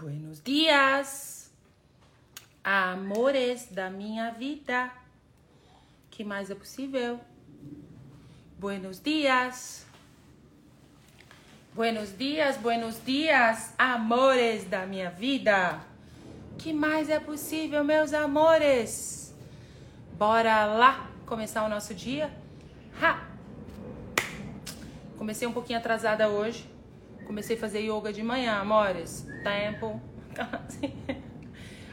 Buenos dias, amores da minha vida. Que mais é possível? Buenos dias. Buenos dias, buenos dias, amores da minha vida. Que mais é possível, meus amores? Bora lá começar o nosso dia? Ha! Comecei um pouquinho atrasada hoje. Comecei a fazer yoga de manhã, amores. Tempo.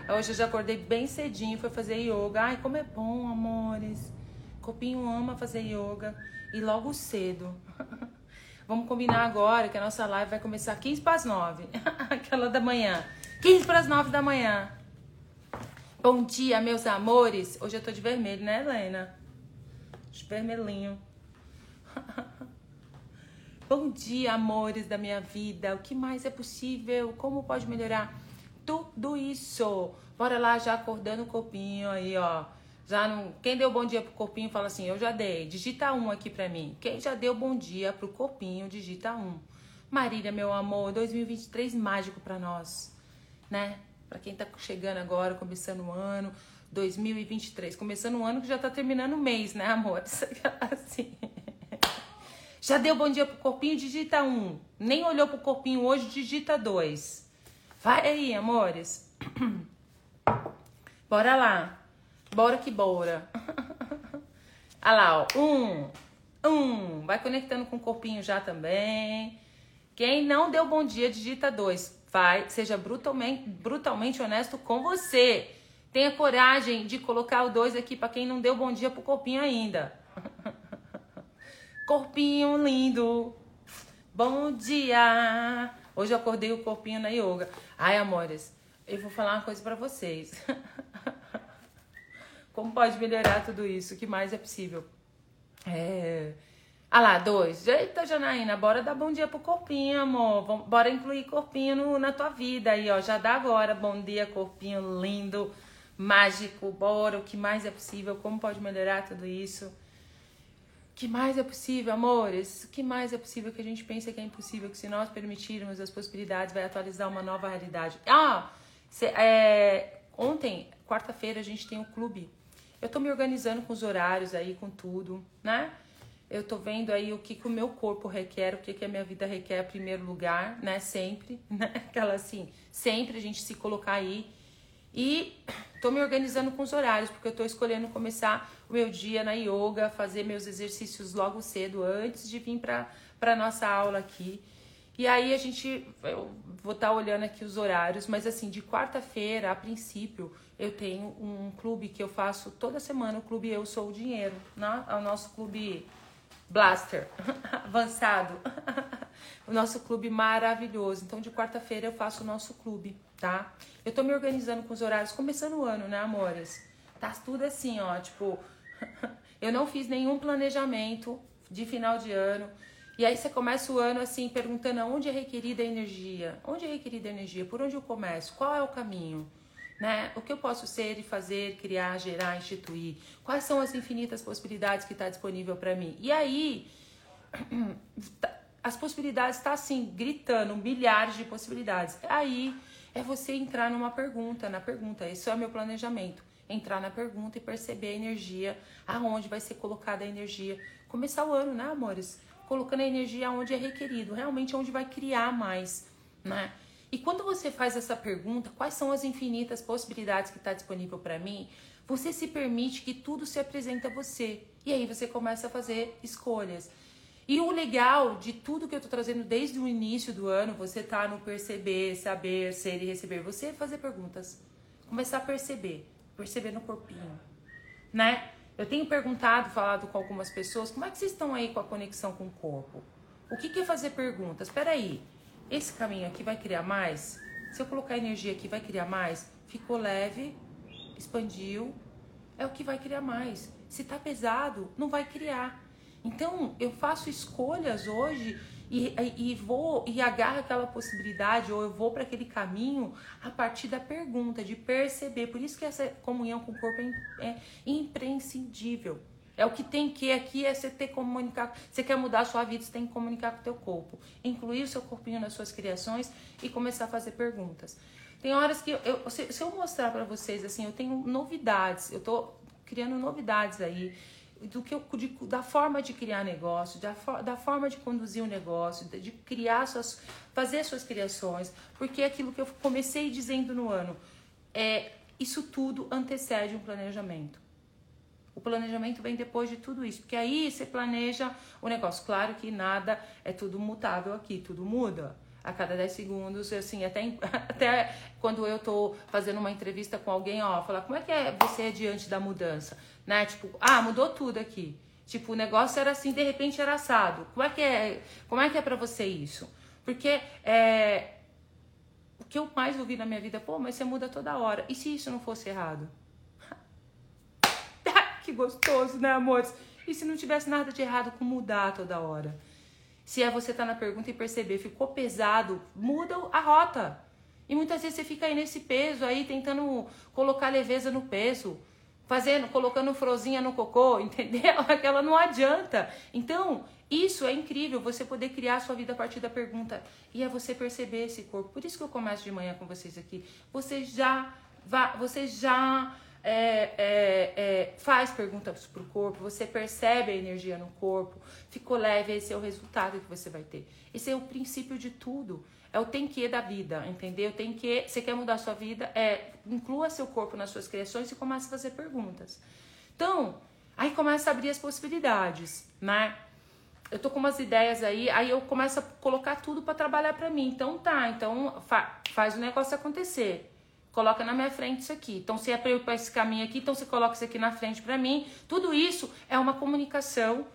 Hoje eu já acordei bem cedinho, fui fazer yoga. Ai, como é bom, amores. Copinho ama fazer yoga. E logo cedo. Vamos combinar agora que a nossa live vai começar 15 para as 9. Aquela da manhã. 15 para as 9 da manhã. Bom dia, meus amores. Hoje eu tô de vermelho, né, Helena? De vermelhinho. Bom dia, amores da minha vida. O que mais é possível? Como pode melhorar tudo isso? Bora lá, já acordando o corpinho aí, ó. Já não. Quem deu bom dia pro corpinho fala assim: Eu já dei. Digita um aqui pra mim. Quem já deu bom dia pro corpinho, digita um. Marília, meu amor, 2023 mágico para nós, né? Para quem tá chegando agora, começando o ano, 2023, começando o ano que já tá terminando o mês, né, amor? assim. Já deu bom dia pro corpinho, digita um. Nem olhou pro corpinho hoje, digita dois. Vai aí, amores. Bora lá. Bora que bora. Olha lá, ó. Um. Um. Vai conectando com o corpinho já também. Quem não deu bom dia, digita dois. Vai, seja brutalmente, brutalmente honesto com você. Tenha coragem de colocar o dois aqui para quem não deu bom dia pro corpinho ainda. Corpinho lindo, bom dia. Hoje eu acordei o corpinho na yoga. Ai, amores, eu vou falar uma coisa para vocês. Como pode melhorar tudo isso? O que mais é possível? É... Ah lá, dois. Eita, Janaína, bora dar bom dia pro corpinho, amor. Bora incluir corpinho no, na tua vida aí, ó. Já dá agora. Bom dia, corpinho lindo, mágico. Bora, o que mais é possível? Como pode melhorar tudo isso? Que mais é possível, amores? O que mais é possível que a gente pensa que é impossível? Que se nós permitirmos as possibilidades, vai atualizar uma nova realidade. Ah, cê, é, ontem, quarta-feira, a gente tem o um clube. Eu tô me organizando com os horários aí, com tudo, né? Eu tô vendo aí o que, que o meu corpo requer, o que, que a minha vida requer em primeiro lugar, né? Sempre, né? Aquela assim, sempre a gente se colocar aí e tô me organizando com os horários, porque eu tô escolhendo começar o meu dia na yoga, fazer meus exercícios logo cedo, antes de vir pra, pra nossa aula aqui. E aí a gente, eu vou estar tá olhando aqui os horários, mas assim, de quarta-feira, a princípio, eu tenho um clube que eu faço toda semana, o clube Eu Sou o Dinheiro, né? É o nosso clube Blaster, avançado. o nosso clube maravilhoso. Então, de quarta-feira eu faço o nosso clube tá? Eu tô me organizando com os horários, começando o ano, né, amores? Tá tudo assim, ó, tipo, eu não fiz nenhum planejamento de final de ano. E aí você começa o ano assim, perguntando aonde é requerida a energia? Onde é requerida a energia? Por onde eu começo? Qual é o caminho? Né? O que eu posso ser e fazer, criar, gerar, instituir? Quais são as infinitas possibilidades que está disponível para mim? E aí, as possibilidades estão tá, assim, gritando, milhares de possibilidades. Aí é você entrar numa pergunta, na pergunta. Esse é meu planejamento. Entrar na pergunta e perceber a energia, aonde vai ser colocada a energia. Começar o ano, né, amores? Colocando a energia onde é requerido, realmente onde vai criar mais, né? E quando você faz essa pergunta, quais são as infinitas possibilidades que está disponível para mim? Você se permite que tudo se apresente a você. E aí você começa a fazer escolhas. E o legal de tudo que eu tô trazendo desde o início do ano, você tá no perceber, saber, ser e receber, você fazer perguntas. Começar a perceber, perceber no corpinho, né? Eu tenho perguntado, falado com algumas pessoas, como é que vocês estão aí com a conexão com o corpo? O que, que é fazer perguntas? Espera aí, esse caminho aqui vai criar mais? Se eu colocar energia aqui, vai criar mais? Ficou leve, expandiu, é o que vai criar mais. Se tá pesado, não vai criar. Então, eu faço escolhas hoje e, e, vou e agarro aquela possibilidade ou eu vou para aquele caminho a partir da pergunta, de perceber. Por isso que essa comunhão com o corpo é, é imprescindível. É o que tem que aqui é você ter comunicar. Você quer mudar a sua vida, você tem que comunicar com o teu corpo. Incluir o seu corpinho nas suas criações e começar a fazer perguntas. Tem horas que eu, se, se, eu mostrar para vocês assim, eu tenho novidades, eu tô criando novidades aí do que eu, de, da forma de criar negócio, da, da forma de conduzir o um negócio, de, de criar suas, fazer suas criações, porque é aquilo que eu comecei dizendo no ano, é isso tudo antecede um planejamento. O planejamento vem depois de tudo isso, porque aí você planeja o negócio. Claro que nada é tudo mutável aqui, tudo muda a cada 10 segundos, assim, até, até quando eu tô fazendo uma entrevista com alguém, ó, falar como é que é você diante da mudança, né? Tipo, ah, mudou tudo aqui. Tipo, o negócio era assim, de repente era assado. Como é que é, como é que é para você isso? Porque é, o que eu mais ouvi na minha vida, pô, mas você muda toda hora. E se isso não fosse errado? que gostoso, né, amores? E se não tivesse nada de errado com mudar toda hora? Se é você tá na pergunta e perceber, ficou pesado, muda a rota. E muitas vezes você fica aí nesse peso aí, tentando colocar leveza no peso, fazendo, colocando frozinha no cocô, entendeu? Aquela não adianta. Então, isso é incrível, você poder criar a sua vida a partir da pergunta. E é você perceber esse corpo. Por isso que eu começo de manhã com vocês aqui. Você já, você já é, é, é, faz perguntas para o corpo, você percebe a energia no corpo, ficou leve, esse é o resultado que você vai ter. Esse é o princípio de tudo. É o tem que da vida, entendeu? Tem que. Você quer mudar a sua vida? É, inclua seu corpo nas suas criações e comece a fazer perguntas. Então, aí começa a abrir as possibilidades, né? Eu tô com umas ideias aí, aí eu começo a colocar tudo para trabalhar para mim. Então tá, então fa faz o negócio acontecer coloca na minha frente isso aqui. Então, se é para eu ir para esse caminho aqui, então você coloca isso aqui na frente para mim. Tudo isso é uma comunicação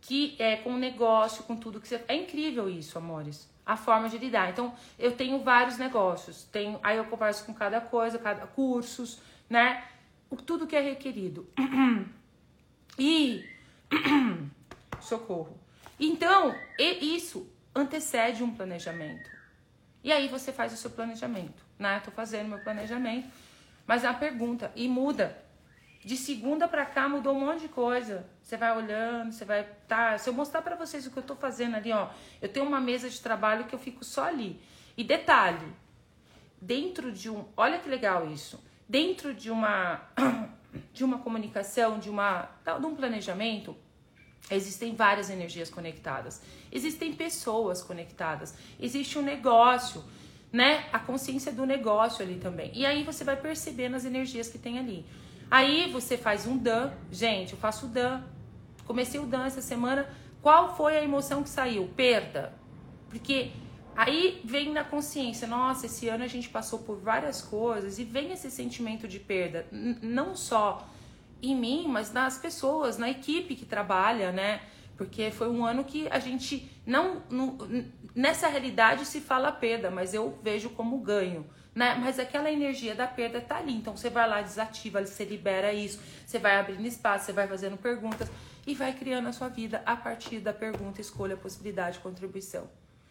que é com o negócio, com tudo que você. É incrível isso, amores. A forma de lidar. Então, eu tenho vários negócios. Tenho, aí eu converso com cada coisa, cada cursos, né? O, tudo que é requerido. E socorro. Então, isso antecede um planejamento. E aí você faz o seu planejamento né? Tô fazendo meu planejamento. Mas uma pergunta, e muda. De segunda para cá mudou um monte de coisa. Você vai olhando, você vai tá, se eu mostrar para vocês o que eu tô fazendo ali, ó, eu tenho uma mesa de trabalho que eu fico só ali. E detalhe, dentro de um, olha que legal isso. Dentro de uma de uma comunicação, de uma de um planejamento, existem várias energias conectadas. Existem pessoas conectadas. Existe um negócio né, a consciência do negócio ali também. E aí você vai percebendo as energias que tem ali. Aí você faz um dan, gente, eu faço dan. Comecei o dan essa semana. Qual foi a emoção que saiu? Perda. Porque aí vem na consciência, nossa, esse ano a gente passou por várias coisas e vem esse sentimento de perda, não só em mim, mas nas pessoas, na equipe que trabalha, né? Porque foi um ano que a gente não, não nessa realidade se fala perda, mas eu vejo como ganho. Né? Mas aquela energia da perda tá ali. Então você vai lá, desativa, você libera isso, você vai abrindo espaço, você vai fazendo perguntas e vai criando a sua vida a partir da pergunta, escolha, possibilidade, contribuição.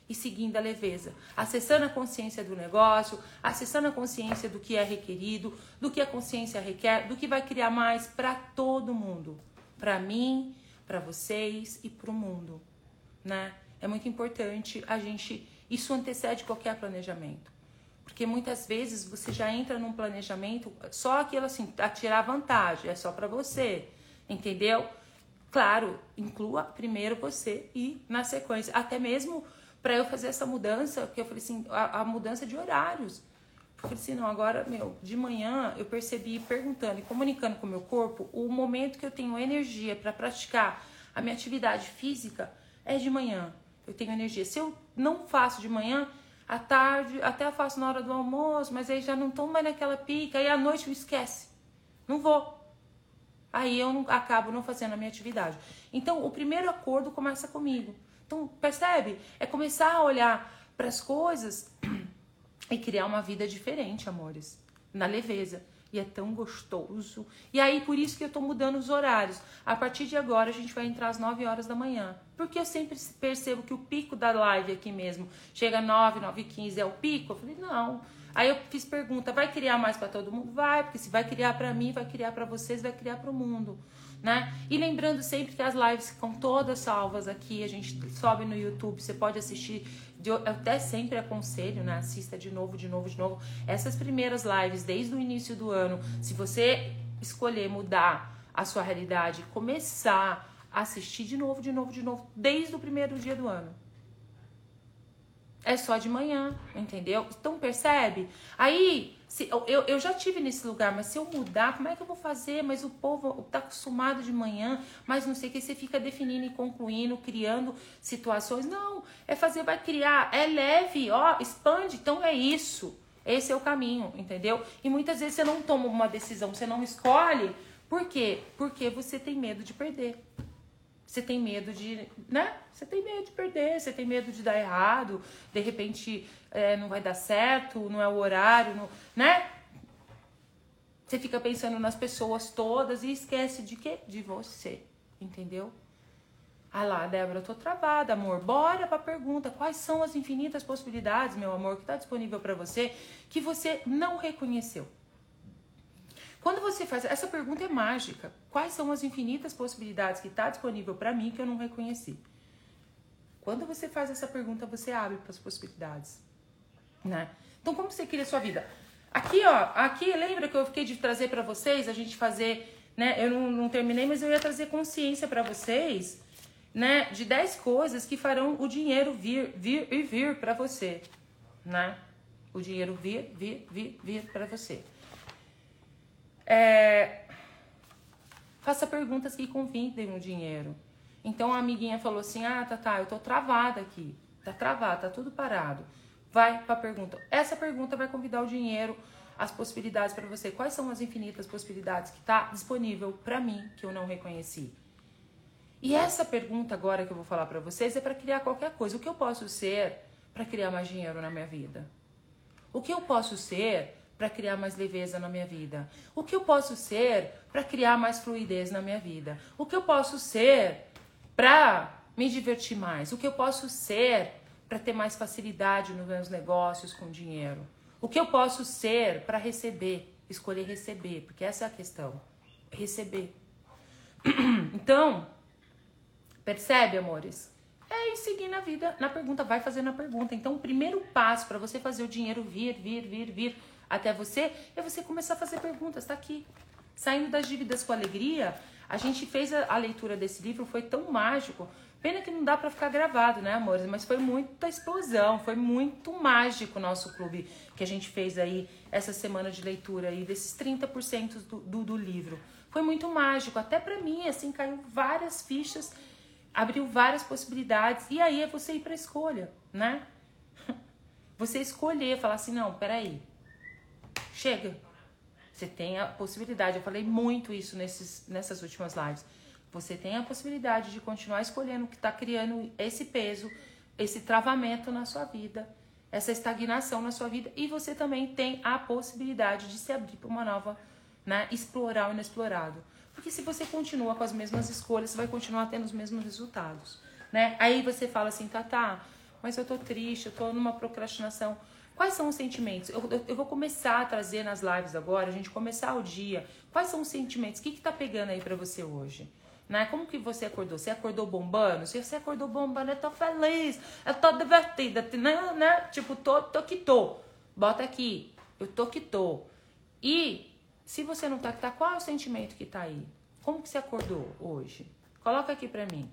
E seguindo a leveza, acessando a consciência do negócio, acessando a consciência do que é requerido, do que a consciência requer, do que vai criar mais para todo mundo, para mim, para vocês e para o mundo, né? É muito importante a gente. Isso antecede qualquer planejamento. Porque muitas vezes você já entra num planejamento só aquilo assim, a tirar vantagem, é só para você, entendeu? Claro, inclua primeiro você e na sequência, até mesmo para eu fazer essa mudança, que eu falei assim, a, a mudança de horários. Falei assim, não, agora, meu, de manhã eu percebi perguntando e comunicando com o meu corpo, o momento que eu tenho energia para praticar a minha atividade física é de manhã eu tenho energia. Se eu não faço de manhã, à tarde, até faço na hora do almoço, mas aí já não estou mais naquela pica, aí à noite eu esquece. Não vou. Aí eu não, acabo não fazendo a minha atividade. Então, o primeiro acordo começa comigo. Então, percebe? É começar a olhar para as coisas e criar uma vida diferente, amores, na leveza e é tão gostoso. E aí, por isso que eu tô mudando os horários. A partir de agora, a gente vai entrar às 9 horas da manhã. Porque eu sempre percebo que o pico da live aqui mesmo chega 9, 9 e 15 é o pico. Eu falei, não. Aí eu fiz pergunta, vai criar mais para todo mundo? Vai, porque se vai criar para mim, vai criar para vocês, vai criar para o mundo. Né? E lembrando sempre que as lives ficam todas salvas aqui, a gente sobe no YouTube, você pode assistir. Eu até sempre aconselho, né? Assista de novo, de novo, de novo. Essas primeiras lives desde o início do ano, se você escolher mudar a sua realidade, começar a assistir de novo, de novo, de novo, desde o primeiro dia do ano. É só de manhã, entendeu? Então percebe? Aí se, eu, eu já tive nesse lugar, mas se eu mudar, como é que eu vou fazer? Mas o povo tá acostumado de manhã, mas não sei o que, você fica definindo e concluindo, criando situações. Não, é fazer, vai criar, é leve, ó, expande, então é isso. Esse é o caminho, entendeu? E muitas vezes você não toma uma decisão, você não escolhe. Por quê? Porque você tem medo de perder. Você tem medo de, né? Você tem medo de perder, você tem medo de dar errado, de repente é, não vai dar certo, não é o horário, não, né? Você fica pensando nas pessoas todas e esquece de quê? De você, entendeu? Ah lá, Débora, eu tô travada, amor. Bora pra pergunta. Quais são as infinitas possibilidades, meu amor, que está disponível para você que você não reconheceu? Quando você faz essa pergunta é mágica. Quais são as infinitas possibilidades que está disponível para mim que eu não reconheci? Quando você faz essa pergunta, você abre para as possibilidades, né? Então, como você cria a sua vida? Aqui, ó, aqui lembra que eu fiquei de trazer para vocês a gente fazer, né? Eu não, não terminei, mas eu ia trazer consciência para vocês, né? De 10 coisas que farão o dinheiro vir, vir e vir para você, né? O dinheiro vir, vir, vir, vir para você. É, faça perguntas que convidem o dinheiro. Então a amiguinha falou assim: Ah, tá, tá, eu tô travada aqui. Tá travada, tá tudo parado. Vai pra pergunta. Essa pergunta vai convidar o dinheiro, as possibilidades para você. Quais são as infinitas possibilidades que tá disponível para mim que eu não reconheci? E essa pergunta agora que eu vou falar para vocês é para criar qualquer coisa. O que eu posso ser para criar mais dinheiro na minha vida? O que eu posso ser para criar mais leveza na minha vida? O que eu posso ser para criar mais fluidez na minha vida? O que eu posso ser para me divertir mais? O que eu posso ser para ter mais facilidade nos meus negócios com dinheiro? O que eu posso ser para receber? Escolher receber, porque essa é a questão. Receber. Então, percebe, amores? É ir seguir na vida, na pergunta, vai fazendo a pergunta. Então, o primeiro passo para você fazer o dinheiro vir, vir, vir, vir até você é você começar a fazer perguntas. Tá aqui. Saindo das dívidas com alegria, a gente fez a, a leitura desse livro, foi tão mágico. Pena que não dá para ficar gravado, né, amores? Mas foi muita explosão, foi muito mágico o nosso clube que a gente fez aí essa semana de leitura aí, desses 30% do, do, do livro. Foi muito mágico, até para mim, assim, caiu várias fichas, abriu várias possibilidades, e aí é você ir pra escolha, né? Você escolher, falar assim, não, peraí, chega. Você tem a possibilidade, eu falei muito isso nesses, nessas últimas lives. Você tem a possibilidade de continuar escolhendo o que está criando esse peso, esse travamento na sua vida, essa estagnação na sua vida. E você também tem a possibilidade de se abrir para uma nova, né? Explorar o inexplorado. Porque se você continua com as mesmas escolhas, você vai continuar tendo os mesmos resultados, né? Aí você fala assim, tá, tá, mas eu tô triste, eu tô numa procrastinação. Quais são os sentimentos? Eu, eu, eu, vou começar a trazer nas lives agora, a gente começar o dia. Quais são os sentimentos? O que, que tá pegando aí para você hoje? Né? Como que você acordou? Você acordou bombando? Se você acordou bombando, eu tô feliz, eu tô divertida, né? né? Tipo, tô, tô que tô. Bota aqui, eu tô que tô. E se você não tá que tá, qual é o sentimento que tá aí? Como que você acordou hoje? Coloca aqui pra mim.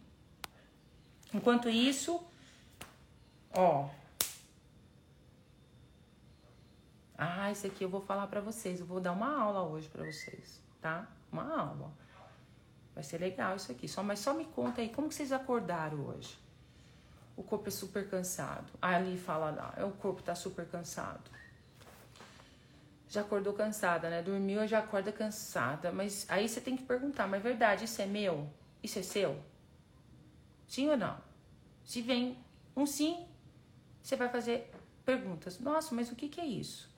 Enquanto isso, ó, Ah, isso aqui eu vou falar para vocês. Eu vou dar uma aula hoje para vocês, tá? Uma aula. Vai ser legal isso aqui. Só, mas só me conta aí, como que vocês acordaram hoje? O corpo é super cansado. Aí ali fala lá, o corpo tá super cansado. Já acordou cansada, né? Dormiu, já acorda cansada. Mas aí você tem que perguntar, mas é verdade, isso é meu? Isso é seu? Sim ou não? Se vem um sim, você vai fazer perguntas. Nossa, mas o que, que é isso?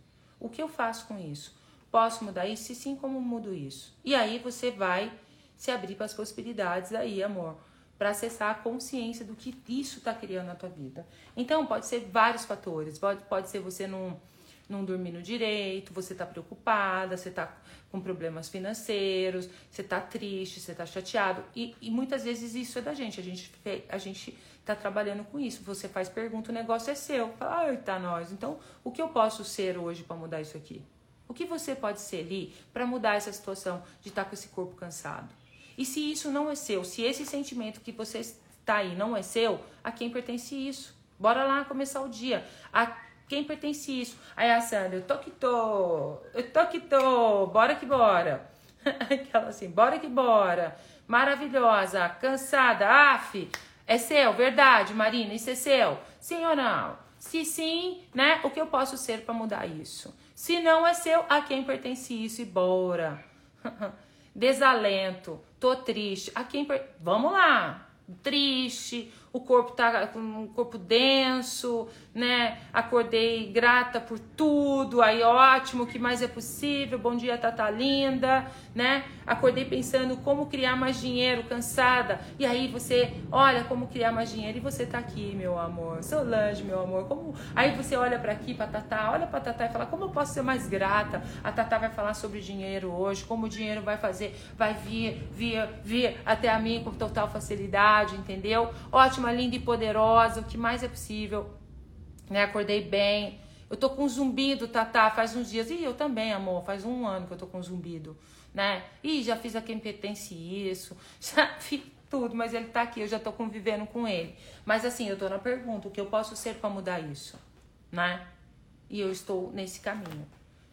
O que eu faço com isso? Posso mudar isso? Se sim, como mudo isso? E aí você vai se abrir para as possibilidades aí, amor, para acessar a consciência do que isso está criando na tua vida. Então, pode ser vários fatores. Pode, pode ser você não, não dormindo direito, você tá preocupada, você tá com problemas financeiros, você tá triste, você tá chateado. E, e muitas vezes isso é da gente. A gente, a gente tá trabalhando com isso. Você faz pergunta, o negócio é seu. Fala, ai, tá nós. Então, o que eu posso ser hoje para mudar isso aqui? O que você pode ser ali para mudar essa situação de estar tá com esse corpo cansado? E se isso não é seu, se esse sentimento que você está aí não é seu, a quem pertence isso? Bora lá começar o dia. A quem pertence isso? Aí a Sandra, eu tô que tô, eu tô que tô, bora que bora. Aquela assim, bora que bora. Maravilhosa, cansada, af, é seu, verdade, Marina, isso é seu? Sim ou não? Se sim, né? O que eu posso ser para mudar isso? Se não é seu, a quem pertence isso? E bora. Desalento, tô triste. A quem per... Vamos lá. Triste, o corpo tá com um corpo denso, né? Acordei grata por tudo, aí ótimo, o que mais é possível? Bom dia, Tata linda, né? Acordei pensando como criar mais dinheiro, cansada. E aí você olha como criar mais dinheiro e você tá aqui, meu amor. Solange, meu amor, como Aí você olha para aqui para Tata, olha para Tata e fala: "Como eu posso ser mais grata?". A Tata vai falar sobre dinheiro hoje, como o dinheiro vai fazer, vai vir, vir, vir até a mim com total facilidade, entendeu? Ótima, linda e poderosa, o que mais é possível né? Acordei bem. Eu tô com zumbido, Tatá, faz uns dias. E eu também, amor, faz um ano que eu tô com zumbido, né? E já fiz a quem pertence isso, já fiz tudo, mas ele tá aqui, eu já tô convivendo com ele. Mas assim, eu tô na pergunta, o que eu posso ser para mudar isso, né? E eu estou nesse caminho,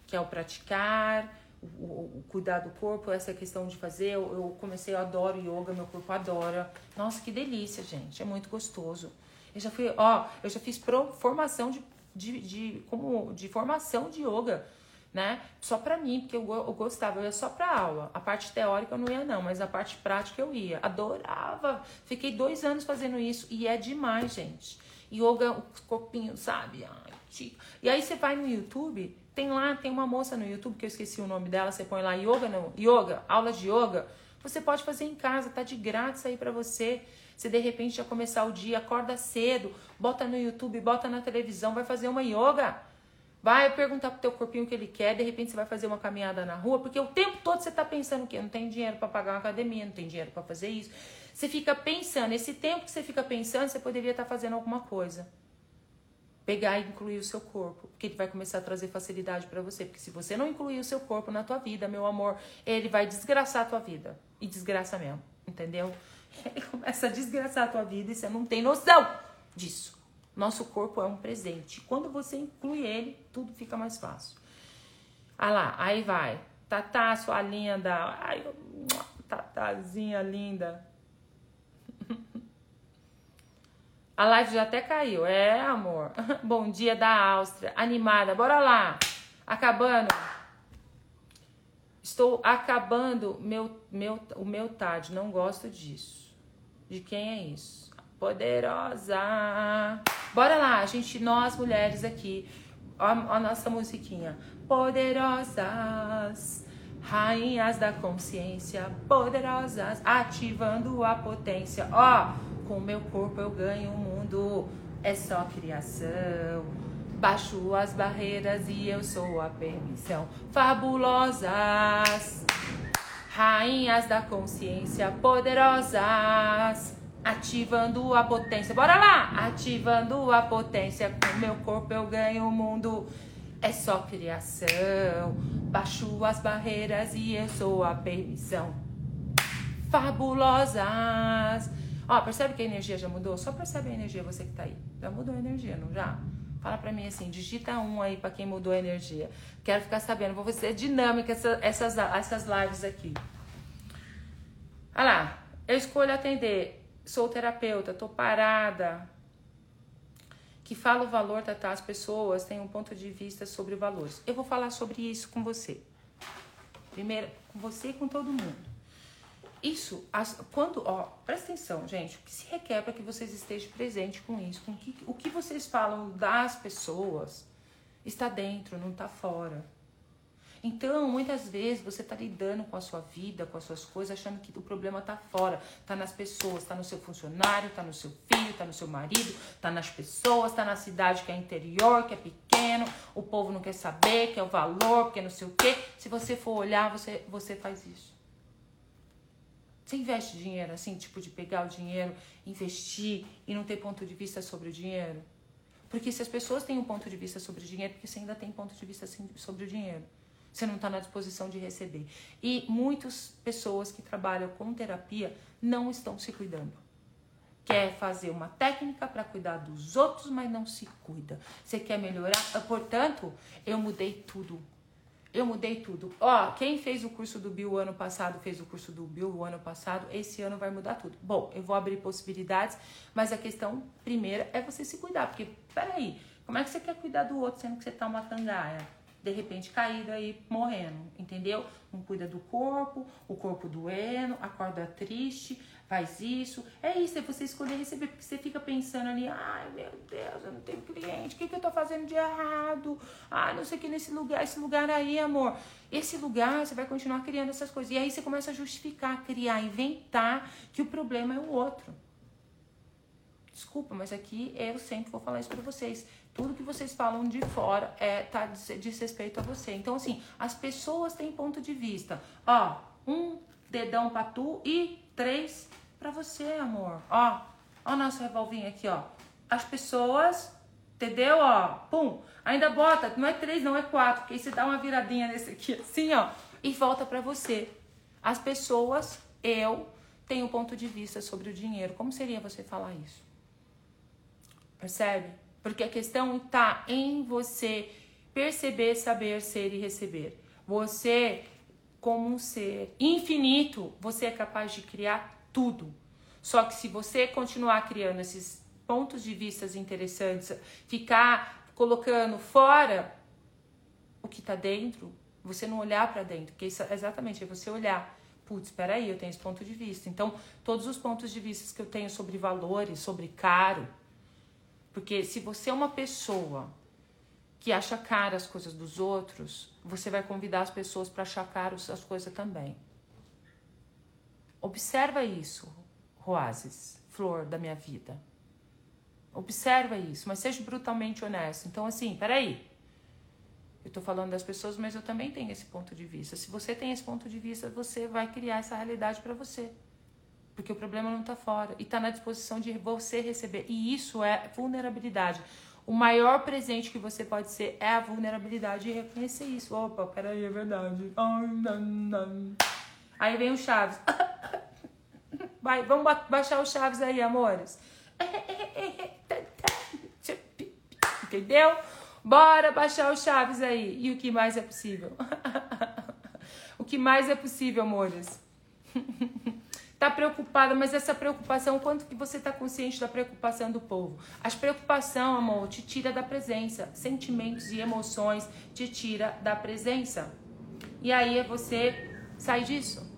que é o praticar, o, o, cuidar do corpo, essa questão de fazer. Eu, eu comecei, eu adoro yoga, meu corpo adora. Nossa, que delícia, gente, é muito gostoso. Eu já fui, ó, eu já fiz pro, formação de, de, de, como, de formação de yoga, né? Só pra mim, porque eu, eu gostava, eu ia só pra aula. A parte teórica eu não ia, não, mas a parte prática eu ia. Adorava. Fiquei dois anos fazendo isso e é demais, gente. Yoga, o corpinho, sabe? Ai, e aí você vai no YouTube, tem lá, tem uma moça no YouTube que eu esqueci o nome dela, você põe lá yoga, não, yoga, aula de yoga. Você pode fazer em casa, tá de grátis aí para você. Se de repente já começar o dia, acorda cedo, bota no YouTube, bota na televisão, vai fazer uma yoga. Vai perguntar pro teu corpinho o que ele quer, de repente você vai fazer uma caminhada na rua, porque o tempo todo você tá pensando que não tem dinheiro para pagar uma academia, não tem dinheiro para fazer isso. Você fica pensando, esse tempo que você fica pensando, você poderia estar tá fazendo alguma coisa. Pegar e incluir o seu corpo, porque ele vai começar a trazer facilidade para você, porque se você não incluir o seu corpo na tua vida, meu amor, ele vai desgraçar a tua vida. E desgraça mesmo, entendeu? Ele começa a desgraçar a tua vida e você não tem noção disso. Nosso corpo é um presente. Quando você inclui ele, tudo fica mais fácil. Ah lá, aí vai. Tatá, sua linda. Ai, tatazinha linda. A live já até caiu. É, amor. Bom dia da Áustria. Animada. Bora lá. Acabando. Estou acabando meu, meu, o meu TAD. Não gosto disso. De quem é isso? Poderosa. Bora lá, gente, nós mulheres aqui. Ó, a nossa musiquinha. Poderosas. Rainhas da consciência, poderosas, ativando a potência. Ó, com meu corpo eu ganho o mundo, é só criação. Baixo as barreiras e eu sou a permissão. Fabulosas rainhas da consciência poderosas, ativando a potência. Bora lá! Ativando a potência, com meu corpo eu ganho o mundo. É só criação, baixo as barreiras e eu sou a permissão. Fabulosas. Ó, percebe que a energia já mudou? Só percebe a energia, você que tá aí. Já mudou a energia, não já? Fala pra mim assim, digita um aí pra quem mudou a energia. Quero ficar sabendo, vou fazer dinâmica essa, essas, essas lives aqui. Olha lá, eu escolho atender, sou terapeuta, tô parada. Que fala o valor, tá, tá? As pessoas têm um ponto de vista sobre valores. Eu vou falar sobre isso com você. Primeiro, com você e com todo mundo. Isso, as, quando, ó, presta atenção, gente, o que se requer para que vocês estejam presentes com isso, com que, o que vocês falam das pessoas está dentro, não está fora. Então, muitas vezes você está lidando com a sua vida, com as suas coisas, achando que o problema está fora, está nas pessoas, está no seu funcionário, está no seu filho, está no seu marido, está nas pessoas, está na cidade que é interior, que é pequeno, o povo não quer saber, que é o valor, que é não sei o quê. Se você for olhar, você, você faz isso. Você investe dinheiro assim, tipo de pegar o dinheiro, investir e não ter ponto de vista sobre o dinheiro? Porque se as pessoas têm um ponto de vista sobre o dinheiro, porque você ainda tem ponto de vista assim, sobre o dinheiro. Você não está na disposição de receber. E muitas pessoas que trabalham com terapia não estão se cuidando. Quer fazer uma técnica para cuidar dos outros, mas não se cuida. Você quer melhorar? Portanto, eu mudei tudo eu mudei tudo. Ó, quem fez o curso do Bill ano passado, fez o curso do Bill o ano passado, esse ano vai mudar tudo. Bom, eu vou abrir possibilidades, mas a questão primeira é você se cuidar. Porque, peraí, como é que você quer cuidar do outro sendo que você tá uma cangaia? De repente caído aí, morrendo, entendeu? Não cuida do corpo, o corpo doendo, acorda triste, faz isso. É isso, é você escolher receber, porque você fica pensando ali, ai meu Deus, eu não tenho cliente, o que, que eu tô fazendo de errado? Ah, não sei o que nesse lugar, esse lugar aí, amor. Esse lugar, você vai continuar criando essas coisas. E aí você começa a justificar, criar, inventar que o problema é o outro. Desculpa, mas aqui eu sempre vou falar isso para vocês. Tudo que vocês falam de fora é tá diz respeito a você. Então, assim, as pessoas têm ponto de vista. Ó, um dedão pra tu e três para você, amor. Ó, ó o nosso revolvinho aqui, ó. As pessoas, entendeu? Ó, pum. Ainda bota, não é três, não é quatro, porque aí você dá uma viradinha nesse aqui, assim, ó, e volta para você. As pessoas, eu tenho um ponto de vista sobre o dinheiro. Como seria você falar isso? Percebe? Porque a questão está em você perceber, saber, ser e receber. Você, como um ser infinito, você é capaz de criar tudo. Só que se você continuar criando esses pontos de vista interessantes, ficar colocando fora o que está dentro, você não olhar para dentro, porque isso é exatamente é você olhar. Putz, espera aí, eu tenho esse ponto de vista. Então, todos os pontos de vista que eu tenho sobre valores, sobre caro, porque se você é uma pessoa que acha caro as coisas dos outros, você vai convidar as pessoas para achar caro as coisas também. Observa isso, Roases, flor da minha vida. Observa isso, mas seja brutalmente honesto. Então, assim, peraí. Eu tô falando das pessoas, mas eu também tenho esse ponto de vista. Se você tem esse ponto de vista, você vai criar essa realidade para você. Porque o problema não tá fora e tá na disposição de você receber. E isso é vulnerabilidade. O maior presente que você pode ser é a vulnerabilidade e reconhecer isso. Opa, peraí, é verdade. Ai, não, não. Aí vem o Chaves. Vai, vamos baixar o Chaves aí, amores. Entendeu? Bora baixar o Chaves aí. E o que mais é possível? o que mais é possível, amores? tá preocupada, mas essa preocupação, quanto que você tá consciente da preocupação do povo? As preocupação, amor, te tira da presença. Sentimentos e emoções te tira da presença. E aí é você sai disso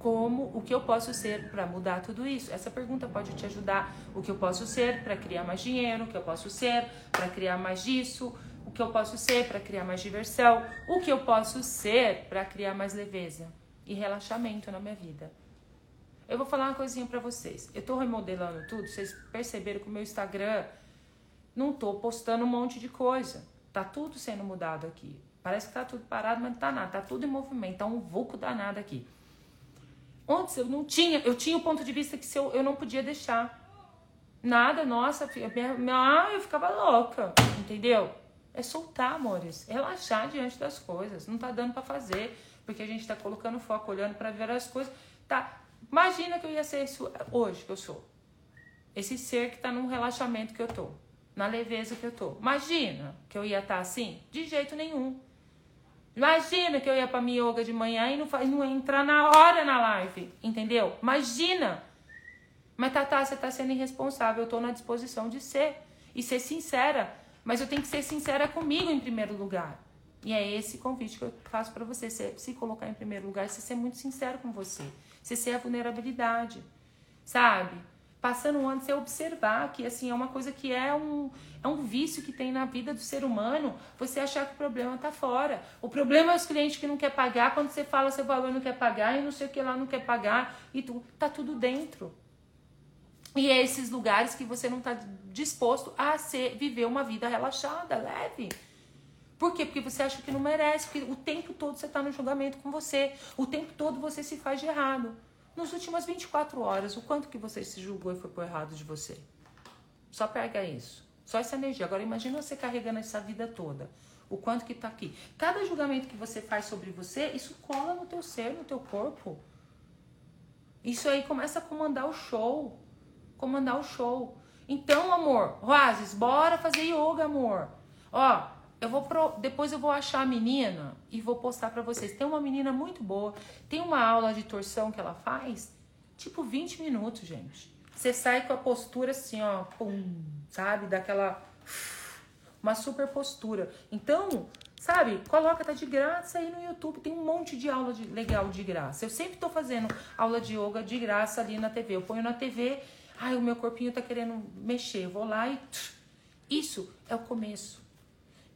como o que eu posso ser para mudar tudo isso? Essa pergunta pode te ajudar. O que eu posso ser para criar mais dinheiro? O que eu posso ser para criar mais disso? O que eu posso ser para criar mais diversão? O que eu posso ser para criar mais leveza e relaxamento na minha vida? Eu vou falar uma coisinha para vocês. Eu tô remodelando tudo, vocês perceberam que o meu Instagram não tô postando um monte de coisa. Tá tudo sendo mudado aqui. Parece que tá tudo parado, mas não tá nada. Tá tudo em movimento. Tá um vulco danado aqui. Antes eu não tinha, eu tinha o ponto de vista que se eu, eu não podia deixar. Nada, nossa, minha, minha, ah, eu ficava louca, entendeu? É soltar, amores, relaxar diante das coisas. Não tá dando para fazer, porque a gente tá colocando foco, olhando para ver as coisas. Tá, imagina que eu ia ser isso hoje que eu sou. Esse ser que tá num relaxamento que eu tô, na leveza que eu tô. Imagina que eu ia estar tá assim? De jeito nenhum. Imagina que eu ia pra yoga de manhã e não, faz, não entrar na hora na live, entendeu? Imagina! Mas Tatá, você tá sendo irresponsável, eu tô na disposição de ser e ser sincera. Mas eu tenho que ser sincera comigo em primeiro lugar. E é esse convite que eu faço para você, se, se colocar em primeiro lugar, você ser muito sincero com você, você ser a vulnerabilidade, sabe? Passando um ano, observar que assim é uma coisa que é um, é um vício que tem na vida do ser humano, você achar que o problema tá fora. O problema é os clientes que não quer pagar, quando você fala seu valor não quer pagar e não sei o que lá não quer pagar e tu, tá tudo dentro. E é esses lugares que você não está disposto a ser, viver uma vida relaxada, leve. Por quê? Porque você acha que não merece, porque o tempo todo você está no julgamento com você, o tempo todo você se faz de errado. Nas últimas 24 horas, o quanto que você se julgou e foi por errado de você? Só pega isso. Só essa energia. Agora imagina você carregando essa vida toda. O quanto que está aqui. Cada julgamento que você faz sobre você, isso cola no teu ser, no teu corpo. Isso aí começa a comandar o show comandar o show. Então, amor, Roases, bora fazer yoga, amor. Ó, eu vou pro... depois eu vou achar a menina e vou postar para vocês. Tem uma menina muito boa, tem uma aula de torção que ela faz, tipo 20 minutos, gente. Você sai com a postura assim, ó, pum, sabe? Daquela uma super postura. Então, sabe? Coloca, tá de graça aí no YouTube. Tem um monte de aula de, legal de graça. Eu sempre tô fazendo aula de yoga de graça ali na TV. Eu ponho na TV Ai, o meu corpinho tá querendo mexer. Eu vou lá e. Isso é o começo.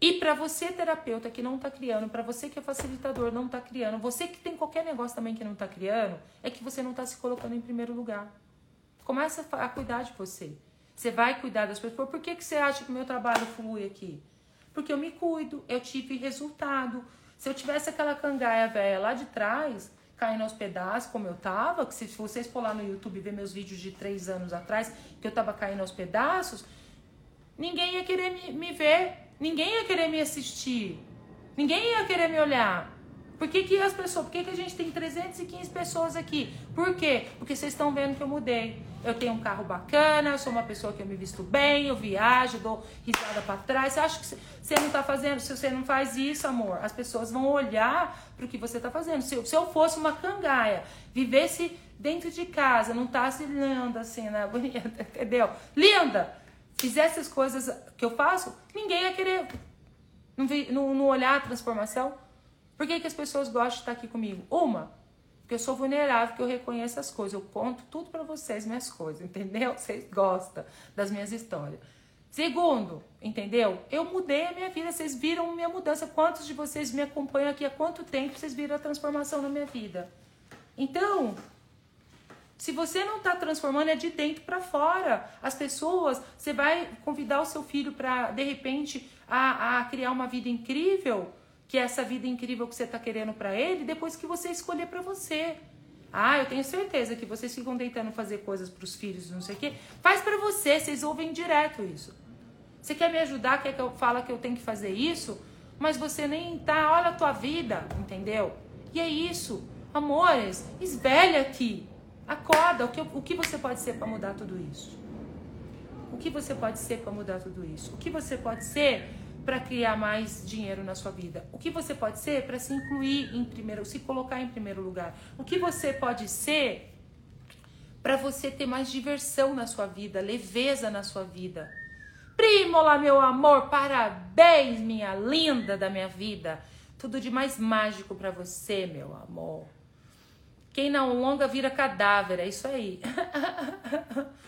E para você, terapeuta, que não tá criando, para você que é facilitador, não tá criando, você que tem qualquer negócio também que não tá criando, é que você não tá se colocando em primeiro lugar. Começa a cuidar de você. Você vai cuidar das pessoas. Por que, que você acha que o meu trabalho flui aqui? Porque eu me cuido, eu tive resultado. Se eu tivesse aquela cangaia velha lá de trás, caindo aos pedaços, como eu tava, que se vocês for lá no YouTube ver meus vídeos de três anos atrás, que eu tava caindo aos pedaços, ninguém ia querer me, me ver, ninguém ia querer me assistir, ninguém ia querer me olhar. Por que, que as pessoas, por que, que a gente tem 315 pessoas aqui? Por quê? Porque vocês estão vendo que eu mudei. Eu tenho um carro bacana, eu sou uma pessoa que eu me visto bem, eu viajo, dou risada para trás. Você acha que você não tá fazendo? Se você não faz isso, amor, as pessoas vão olhar para o que você tá fazendo. Se eu, se eu fosse uma cangaia, vivesse dentro de casa, não tá se linda assim, né? Bonita, entendeu? Linda! Fizesse as coisas que eu faço, ninguém ia querer não, não, não olhar a transformação. Por que, que as pessoas gostam de estar aqui comigo? Uma, porque eu sou vulnerável, que eu reconheço as coisas. Eu conto tudo para vocês, minhas coisas, entendeu? Vocês gostam das minhas histórias. Segundo, entendeu? Eu mudei a minha vida, vocês viram minha mudança. Quantos de vocês me acompanham aqui há quanto tempo vocês viram a transformação na minha vida? Então, se você não está transformando, é de dentro para fora. As pessoas, você vai convidar o seu filho para, de repente, a, a criar uma vida incrível que é essa vida incrível que você está querendo para ele, depois que você escolher para você. Ah, eu tenho certeza que vocês ficam tentando fazer coisas para os filhos, não sei o quê. Faz para você, vocês ouvem direto isso. Você quer me ajudar, quer que eu fale que eu tenho que fazer isso, mas você nem tá, olha a tua vida, entendeu? E é isso. Amores, esvelha aqui. Acorda, o que, o que você pode ser para mudar tudo isso? O que você pode ser para mudar tudo isso? O que você pode ser para criar mais dinheiro na sua vida? O que você pode ser para se incluir em primeiro, se colocar em primeiro lugar? O que você pode ser para você ter mais diversão na sua vida, leveza na sua vida? Primola, meu amor, parabéns, minha linda da minha vida. Tudo de mais mágico para você, meu amor. Quem não longa vira cadáver, é isso aí.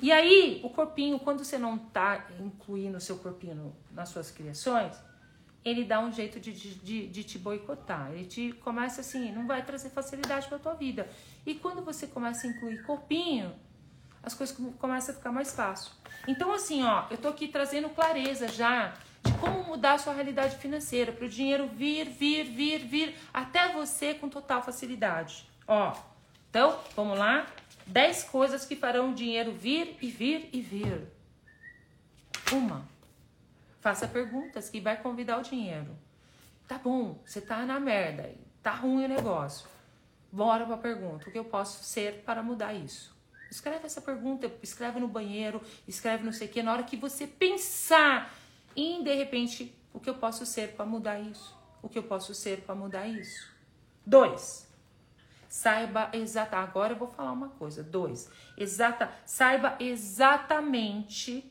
E aí, o corpinho, quando você não tá incluindo o seu corpinho nas suas criações, ele dá um jeito de, de, de te boicotar. Ele te começa assim, não vai trazer facilidade para tua vida. E quando você começa a incluir corpinho, as coisas começam a ficar mais fácil. Então, assim, ó, eu tô aqui trazendo clareza já de como mudar a sua realidade financeira, para o dinheiro vir, vir, vir, vir até você com total facilidade. Ó, então, vamos lá? 10 coisas que farão o dinheiro vir e vir e vir. Uma, faça perguntas que vai convidar o dinheiro. Tá bom, você tá na merda, tá ruim o negócio. Bora pra pergunta. O que eu posso ser para mudar isso? Escreve essa pergunta, escreve no banheiro, escreve não sei o que. Na hora que você pensar em, de repente, o que eu posso ser para mudar isso? O que eu posso ser para mudar isso? Dois, Saiba exata. Agora eu vou falar uma coisa. Dois. Exata. Saiba exatamente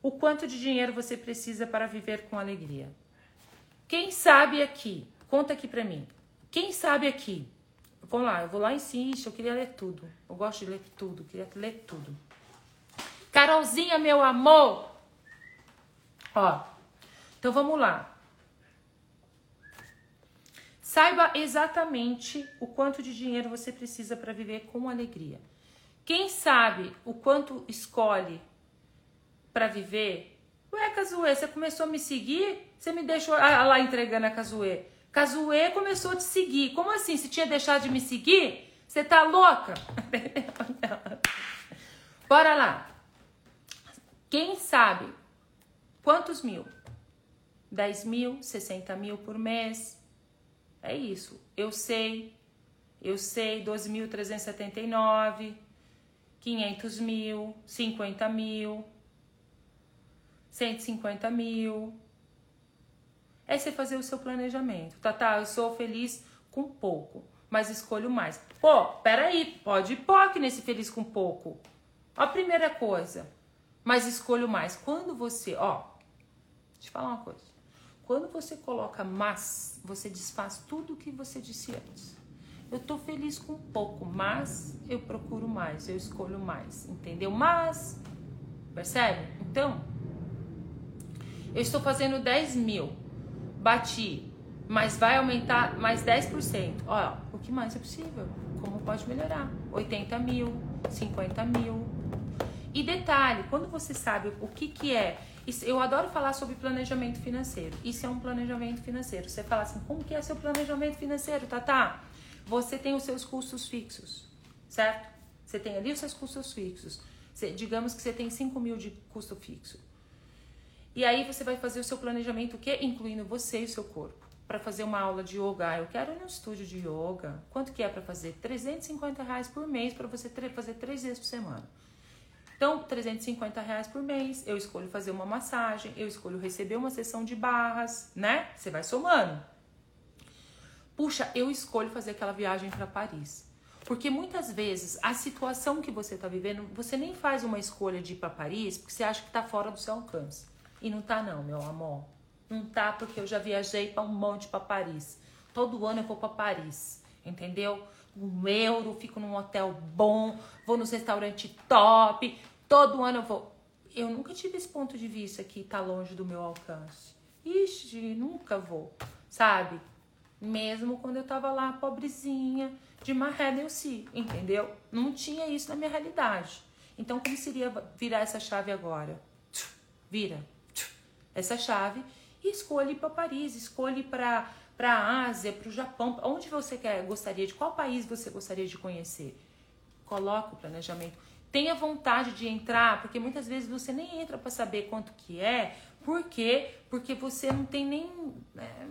o quanto de dinheiro você precisa para viver com alegria. Quem sabe aqui? Conta aqui para mim. Quem sabe aqui? Vamos lá, eu vou lá em Insiste, eu queria ler tudo. Eu gosto de ler tudo, queria ler tudo. Carolzinha, meu amor! Ó, então vamos lá. Saiba exatamente o quanto de dinheiro você precisa para viver com alegria. Quem sabe o quanto escolhe para viver? Ué, Cazuê, você começou a me seguir? Você me deixou ah, lá entregando a Cazuê. Cazuê começou a te seguir. Como assim? Você tinha deixado de me seguir? Você tá louca? Bora lá. Quem sabe quantos mil? 10 mil, 60 mil por mês. É isso. Eu sei. Eu sei. 12.379. 500 mil. 50 mil. 150 mil. É você fazer o seu planejamento. Tá, tá, eu sou feliz com pouco, mas escolho mais. Pô, peraí, pode ir POC nesse feliz com pouco. A primeira coisa, mas escolho mais. Quando você, ó, deixa eu falar uma coisa. Quando você coloca mas, você desfaz tudo o que você disse antes. Eu tô feliz com pouco, mas eu procuro mais, eu escolho mais, entendeu? Mas, percebe? Então, eu estou fazendo 10 mil, bati, mas vai aumentar mais 10%. Ó, o que mais é possível? Como pode melhorar? 80 mil, 50 mil. E detalhe, quando você sabe o que, que é, eu adoro falar sobre planejamento financeiro. Isso é um planejamento financeiro. Você fala assim, como que é seu planejamento financeiro, Tata? Você tem os seus custos fixos, certo? Você tem ali os seus custos fixos. Você, digamos que você tem 5 mil de custo fixo. E aí você vai fazer o seu planejamento, o quê? Incluindo você e o seu corpo. Para fazer uma aula de yoga, eu quero ir no estúdio de yoga. Quanto que é para fazer? 350 reais por mês para você fazer três vezes por semana. Então, 350 reais por mês, eu escolho fazer uma massagem, eu escolho receber uma sessão de barras, né? Você vai somando. Puxa, eu escolho fazer aquela viagem para Paris. Porque muitas vezes a situação que você está vivendo, você nem faz uma escolha de ir para Paris porque você acha que está fora do seu alcance. E não tá não, meu amor. Não tá porque eu já viajei para um monte para Paris. Todo ano eu vou para Paris, entendeu? Um euro, fico num hotel bom, vou nos restaurantes top. Todo ano eu vou. Eu nunca tive esse ponto de vista que tá longe do meu alcance. Ixi, nunca vou, sabe? Mesmo quando eu tava lá pobrezinha, de maré Neuci, entendeu? Não tinha isso na minha realidade. Então, como seria virar essa chave agora? Vira essa chave e escolhe para Paris, escolhe para para a Ásia, para o Japão, onde você quer, gostaria de qual país você gostaria de conhecer. Coloca o planejamento. Tenha vontade de entrar, porque muitas vezes você nem entra para saber quanto que é. Por quê? Porque você não tem nem. É,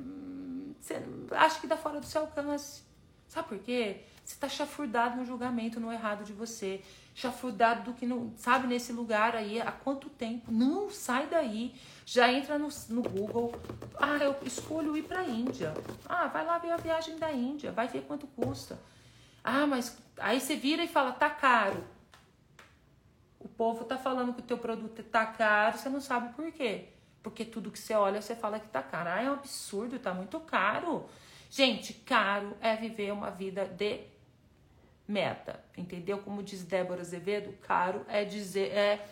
você acha que dá fora do seu alcance. Sabe por quê? Você está chafurdado no julgamento, no errado de você. Chafurdado do que não. Sabe, nesse lugar aí, há quanto tempo? Não, sai daí. Já entra no, no Google. Ah, eu escolho ir para a Índia. Ah, vai lá ver a viagem da Índia. Vai ver quanto custa. Ah, mas aí você vira e fala, tá caro. Povo tá falando que o teu produto tá caro, você não sabe por quê. Porque tudo que você olha, você fala que tá caro. Ah, é um absurdo, tá muito caro. Gente, caro é viver uma vida de meta, entendeu? Como diz Débora Azevedo, caro é dizer é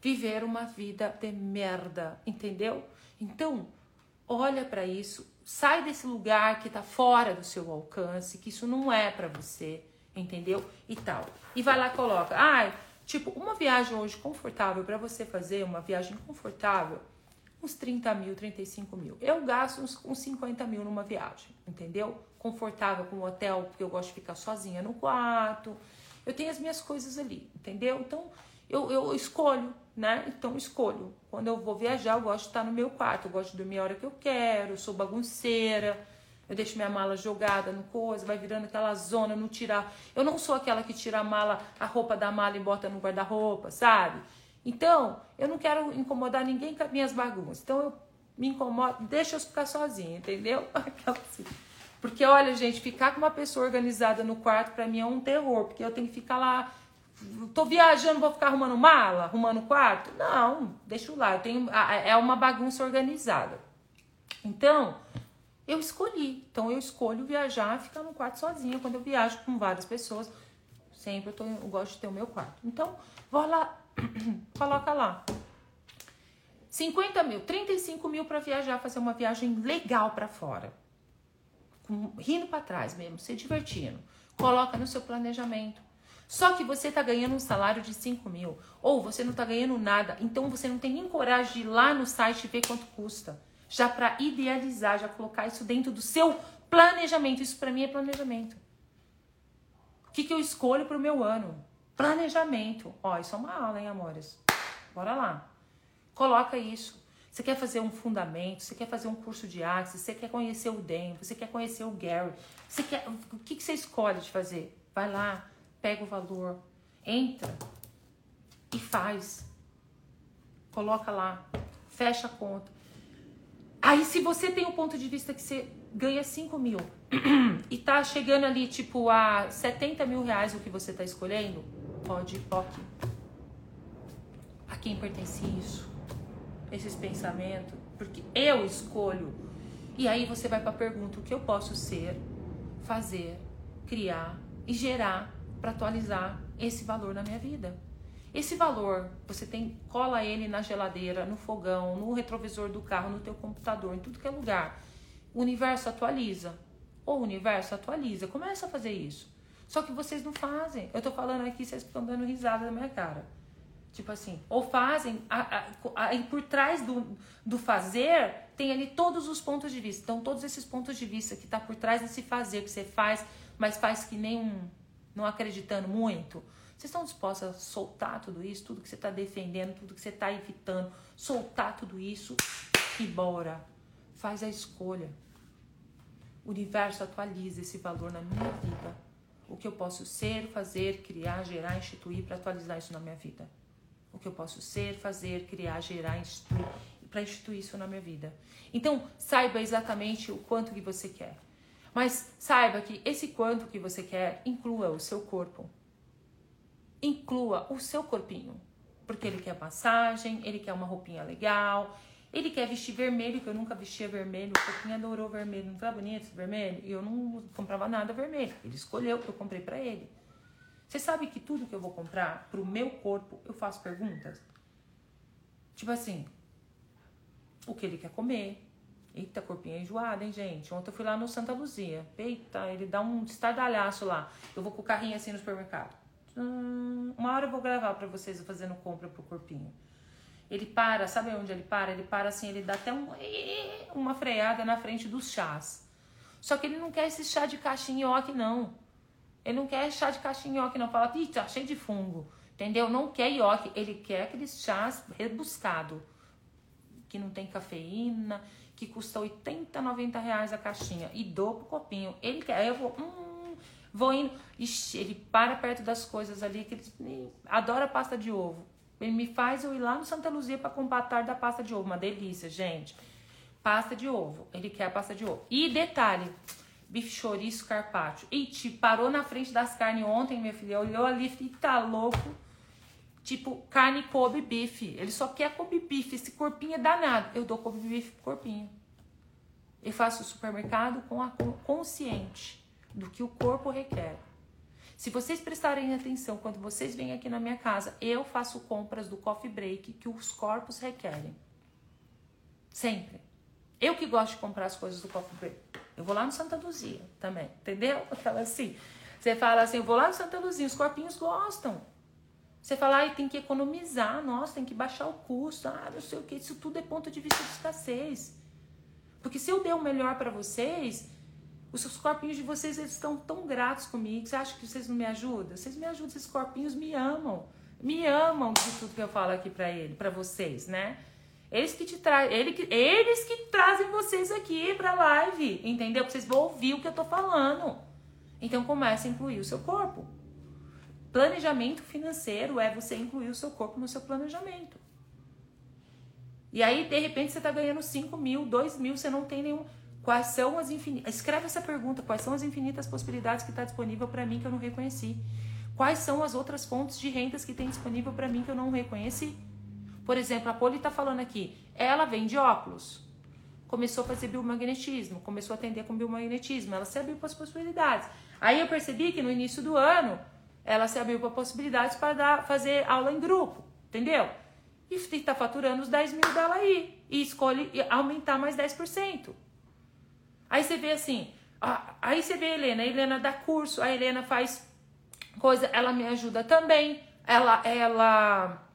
viver uma vida de merda, entendeu? Então, olha para isso, sai desse lugar que tá fora do seu alcance, que isso não é para você, entendeu? E tal. E vai lá coloca, ah, tipo, uma viagem hoje confortável para você fazer, uma viagem confortável, uns 30 mil, 35 mil. Eu gasto uns, uns 50 mil numa viagem, entendeu? Confortável com o hotel, porque eu gosto de ficar sozinha no quarto. Eu tenho as minhas coisas ali, entendeu? Então, eu, eu escolho, né? Então, escolho. Quando eu vou viajar, eu gosto de estar no meu quarto. Eu gosto de dormir a hora que eu quero. Eu sou bagunceira. Eu deixo minha mala jogada no coisa, vai virando aquela zona, não tirar. Eu não sou aquela que tira a mala, a roupa da mala e bota no guarda-roupa, sabe? Então, eu não quero incomodar ninguém com as minhas bagunças. Então, eu me incomodo, deixa eu ficar sozinha, entendeu? Assim. Porque, olha, gente, ficar com uma pessoa organizada no quarto para mim é um terror, porque eu tenho que ficar lá. Tô viajando, vou ficar arrumando mala, arrumando quarto? Não, deixa lá. Eu tenho, é uma bagunça organizada. Então, Eu escolhi. Então eu escolho viajar, ficar no quarto sozinha quando eu viajo com várias pessoas. Sempre eu, tô, eu gosto de ter o meu quarto. Então, vou lá, coloca lá. 50 mil, 35 mil para viajar, fazer uma viagem legal para fora. Com, rindo para trás mesmo, se divertindo. Coloca no seu planejamento. Só que você está ganhando um salário de 5 mil, ou você não está ganhando nada, então você não tem nem coragem de ir lá no site e ver quanto custa. Já para idealizar, já colocar isso dentro do seu planejamento. Isso para mim é planejamento. O que, que eu escolho para o meu ano? Planejamento. Ó, isso é uma aula, hein, amores? Bora lá. Coloca isso. Você quer fazer um fundamento, você quer fazer um curso de artes, você quer conhecer o Dan, você quer conhecer o Gary, você quer, o que, que você escolhe de fazer? Vai lá, pega o valor, entra e faz. Coloca lá, fecha a conta. Aí, se você tem o um ponto de vista que você ganha 5 mil e tá chegando ali, tipo, a 70 mil reais o que você tá escolhendo, pode ir. A quem pertence isso? Esses pensamentos? Porque eu escolho. E aí você vai para a pergunta: o que eu posso ser, fazer, criar e gerar para atualizar esse valor na minha vida. Esse valor, você tem cola ele na geladeira, no fogão, no retrovisor do carro, no teu computador, em tudo que é lugar. O universo atualiza. O universo atualiza. Começa a fazer isso. Só que vocês não fazem. Eu tô falando aqui, vocês estão dando risada na minha cara. Tipo assim, ou fazem, a, por trás do, do fazer, tem ali todos os pontos de vista. Então, todos esses pontos de vista que tá por trás desse fazer que você faz, mas faz que nem um, não acreditando muito? Vocês estão dispostos a soltar tudo isso, tudo que você está defendendo, tudo que você está evitando, soltar tudo isso e bora. Faz a escolha. O universo atualiza esse valor na minha vida. O que eu posso ser, fazer, criar, gerar, instituir para atualizar isso na minha vida. O que eu posso ser, fazer, criar, gerar, instituir para instituir isso na minha vida. Então, saiba exatamente o quanto que você quer. Mas saiba que esse quanto que você quer inclua o seu corpo. Inclua o seu corpinho. Porque ele quer massagem, ele quer uma roupinha legal, ele quer vestir vermelho, que eu nunca vestia vermelho. O corpinho adorou vermelho. Não tá bonito esse vermelho? E eu não comprava nada vermelho. Ele escolheu, eu comprei para ele. Você sabe que tudo que eu vou comprar pro meu corpo, eu faço perguntas? Tipo assim, o que ele quer comer, Eita, corpinho enjoado, hein, gente? Ontem eu fui lá no Santa Luzia. Eita, ele dá um estardalhaço lá. Eu vou com o carrinho assim no supermercado. Hum, uma hora eu vou gravar para vocês fazendo compra pro corpinho. Ele para, sabe onde ele para? Ele para assim, ele dá até um, uma freada na frente dos chás. Só que ele não quer esse chá de caixinhoque, não. Ele não quer chá de caixinhoque, não. Fala, ih, tá cheio de fungo. Entendeu? Não quer ioque. Ele quer aqueles chás rebuscado. Que não tem cafeína que custa 80, 90 reais a caixinha e dou pro copinho. Ele quer, eu vou, hum, vou indo. Ixi, ele para perto das coisas ali que ele adora pasta de ovo. Ele me faz eu ir lá no Santa Luzia para tarde da pasta de ovo. Uma delícia, gente. Pasta de ovo. Ele quer a pasta de ovo. E detalhe, bife chouriço carpaccio. E te parou na frente das carnes ontem, minha filha. Olhou ali e tá louco Tipo, carne Kobe bife. Ele só quer Kobe bife. Esse corpinho é danado. Eu dou Kobe bife pro corpinho. Eu faço o supermercado com a consciente do que o corpo requer. Se vocês prestarem atenção quando vocês vêm aqui na minha casa, eu faço compras do coffee break que os corpos requerem. Sempre. Eu que gosto de comprar as coisas do coffee break. Eu vou lá no Santa Luzia também, entendeu? Aquela assim. Você fala assim, eu vou lá no Santa Luzia, os corpinhos gostam. Você fala, ah, tem que economizar, nossa, tem que baixar o custo, ah, não sei o que. Isso tudo é ponto de vista de escassez. Porque se eu der o melhor para vocês, os corpinhos de vocês eles estão tão gratos comigo. Você acha que vocês não me ajudam? Vocês me ajudam, esses corpinhos me amam. Me amam de tudo que eu falo aqui para ele, para vocês, né? Eles que te trazem, ele que, eles que trazem vocês aqui pra live, entendeu? Vocês vão ouvir o que eu tô falando. Então comece a incluir o seu corpo. Planejamento financeiro é você incluir o seu corpo no seu planejamento. E aí, de repente, você está ganhando 5 mil, 2 mil, você não tem nenhum. Quais são as infinitas. Escreve essa pergunta: quais são as infinitas possibilidades que está disponível para mim que eu não reconheci? Quais são as outras fontes de rendas que tem disponível para mim que eu não reconheci? Por exemplo, a Poli está falando aqui, ela vende óculos. começou a fazer biomagnetismo, começou a atender com biomagnetismo, ela se abriu para as possibilidades. Aí eu percebi que no início do ano ela se abriu para possibilidades para dar, fazer aula em grupo, entendeu? E está faturando os 10 mil dela aí. E escolhe aumentar mais 10%. Aí você vê assim, aí você vê a Helena, a Helena dá curso, a Helena faz coisa, ela me ajuda também, ela, ela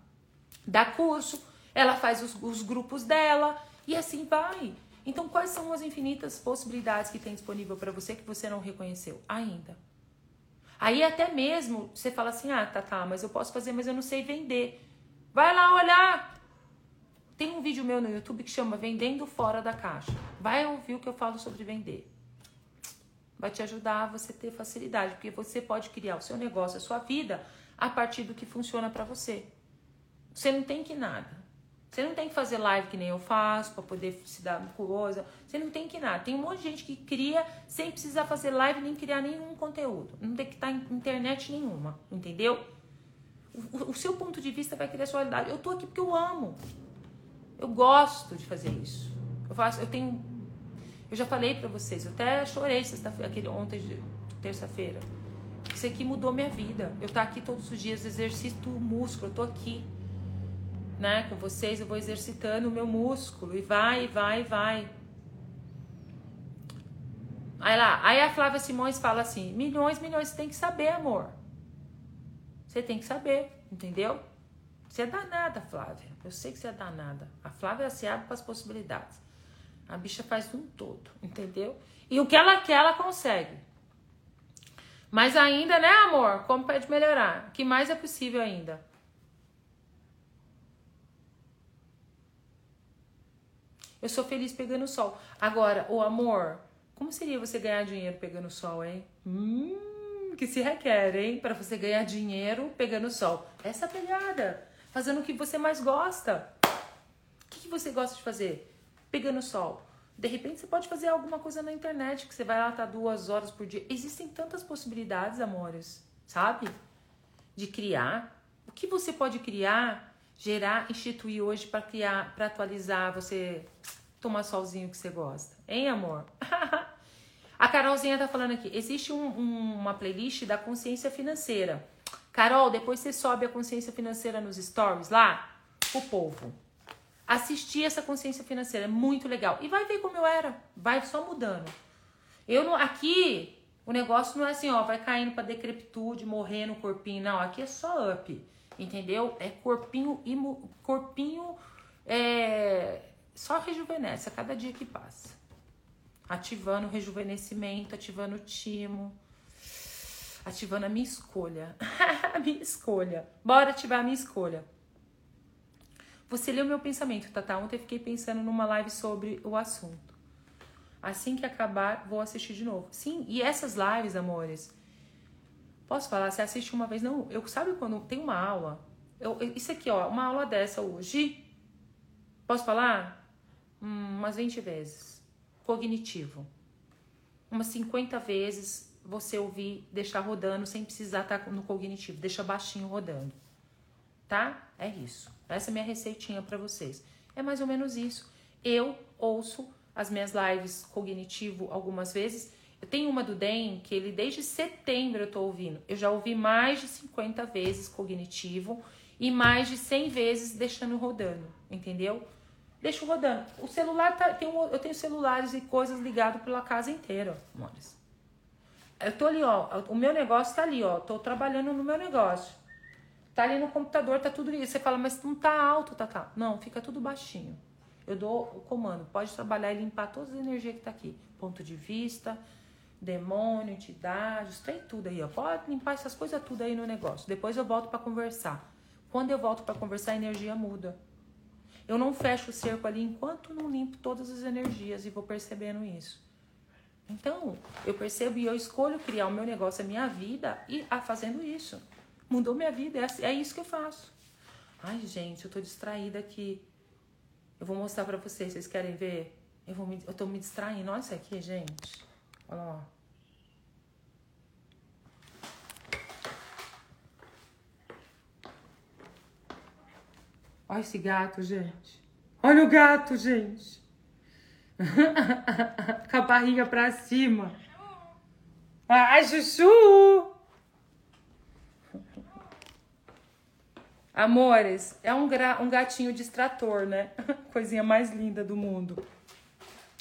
dá curso, ela faz os, os grupos dela e assim vai. Então, quais são as infinitas possibilidades que tem disponível para você que você não reconheceu ainda? Aí até mesmo você fala assim: "Ah, tá, tá, mas eu posso fazer, mas eu não sei vender". Vai lá olhar. Tem um vídeo meu no YouTube que chama Vendendo Fora da Caixa. Vai ouvir o que eu falo sobre vender. Vai te ajudar a você ter facilidade, porque você pode criar o seu negócio, a sua vida a partir do que funciona para você. Você não tem que nada. Você não tem que fazer live que nem eu faço para poder se dar coisa. Você não tem que nada. Tem um monte de gente que cria sem precisar fazer live nem criar nenhum conteúdo. Não tem que estar em internet nenhuma, entendeu? O, o seu ponto de vista vai criar sua realidade. Eu tô aqui porque eu amo. Eu gosto de fazer isso. Eu faço, eu tenho eu já falei para vocês, eu até chorei aquele ontem terça-feira. Isso aqui mudou minha vida. Eu tô aqui todos os dias exercito o músculo, eu tô aqui né, com vocês, eu vou exercitando o meu músculo e vai, vai, vai. Aí lá, aí a Flávia Simões fala assim: milhões, milhões, você tem que saber, amor. Você tem que saber, entendeu? Você é danada, Flávia. Eu sei que você é danada. A Flávia se abre para as possibilidades. A bicha faz um todo, entendeu? E o que ela quer, ela consegue. Mas ainda, né, amor? Como pode melhorar? O que mais é possível ainda? Eu sou feliz pegando sol. Agora, o amor, como seria você ganhar dinheiro pegando sol, hein? Hum, que se requer, hein? Para você ganhar dinheiro pegando sol. Essa pegada. Fazendo o que você mais gosta. O que, que você gosta de fazer? Pegando sol. De repente você pode fazer alguma coisa na internet, que você vai lá estar tá duas horas por dia. Existem tantas possibilidades, amores, sabe? De criar. O que você pode criar gerar, instituir hoje para criar, para atualizar, você tomar solzinho que você gosta. Hein, amor? a Carolzinha tá falando aqui, existe um, um, uma playlist da consciência financeira. Carol, depois você sobe a consciência financeira nos stories lá, o povo. Assistir essa consciência financeira é muito legal. E vai ver como eu era, vai só mudando. Eu não, aqui o negócio não é assim, ó, vai caindo para decrepitude, morrer no corpinho, não, aqui é só up entendeu? É corpinho, imu, corpinho é, só rejuvenesce a cada dia que passa. Ativando o rejuvenescimento, ativando o timo, ativando a minha escolha. a minha escolha. Bora ativar a minha escolha. Você leu meu pensamento, Tata. Ontem eu fiquei pensando numa live sobre o assunto. Assim que acabar, vou assistir de novo. Sim, e essas lives, amores, Posso falar? Você assiste uma vez? Não, eu sabe quando tem uma aula? Eu, isso aqui, ó, uma aula dessa hoje. Posso falar? Hum, umas 20 vezes. Cognitivo. Umas 50 vezes você ouvir, deixar rodando sem precisar estar tá no cognitivo. Deixa baixinho rodando. Tá? É isso. Essa é a minha receitinha para vocês. É mais ou menos isso. Eu ouço as minhas lives cognitivo algumas vezes eu tenho uma do DEM que ele desde setembro eu tô ouvindo. Eu já ouvi mais de 50 vezes cognitivo e mais de 100 vezes deixando rodando, entendeu? Deixo rodando. O celular tá, tem um, eu tenho celulares e coisas ligadas pela casa inteira, amores. Eu tô ali, ó, o meu negócio tá ali, ó, tô trabalhando no meu negócio. Tá ali no computador, tá tudo isso. Você fala, mas não tá alto, tá, tá. Não, fica tudo baixinho. Eu dou o comando, pode trabalhar e limpar todas as energias que tá aqui. Ponto de vista, demônio, entidades, tem tudo aí, ó. Pode limpar essas coisas tudo aí no negócio. Depois eu volto para conversar. Quando eu volto para conversar, a energia muda. Eu não fecho o cerco ali enquanto não limpo todas as energias e vou percebendo isso. Então, eu percebo e eu escolho criar o meu negócio, a minha vida e a fazendo isso. Mudou minha vida, é, é isso que eu faço. Ai, gente, eu tô distraída aqui. Eu vou mostrar para vocês, vocês querem ver? Eu, vou me, eu tô me distraindo. Olha isso aqui, gente. Olha lá. Olha esse gato, gente. Olha o gato, gente. Com a barriga pra cima. Ai, chuchu! Amores, é um, um gatinho distrator, né? Coisinha mais linda do mundo.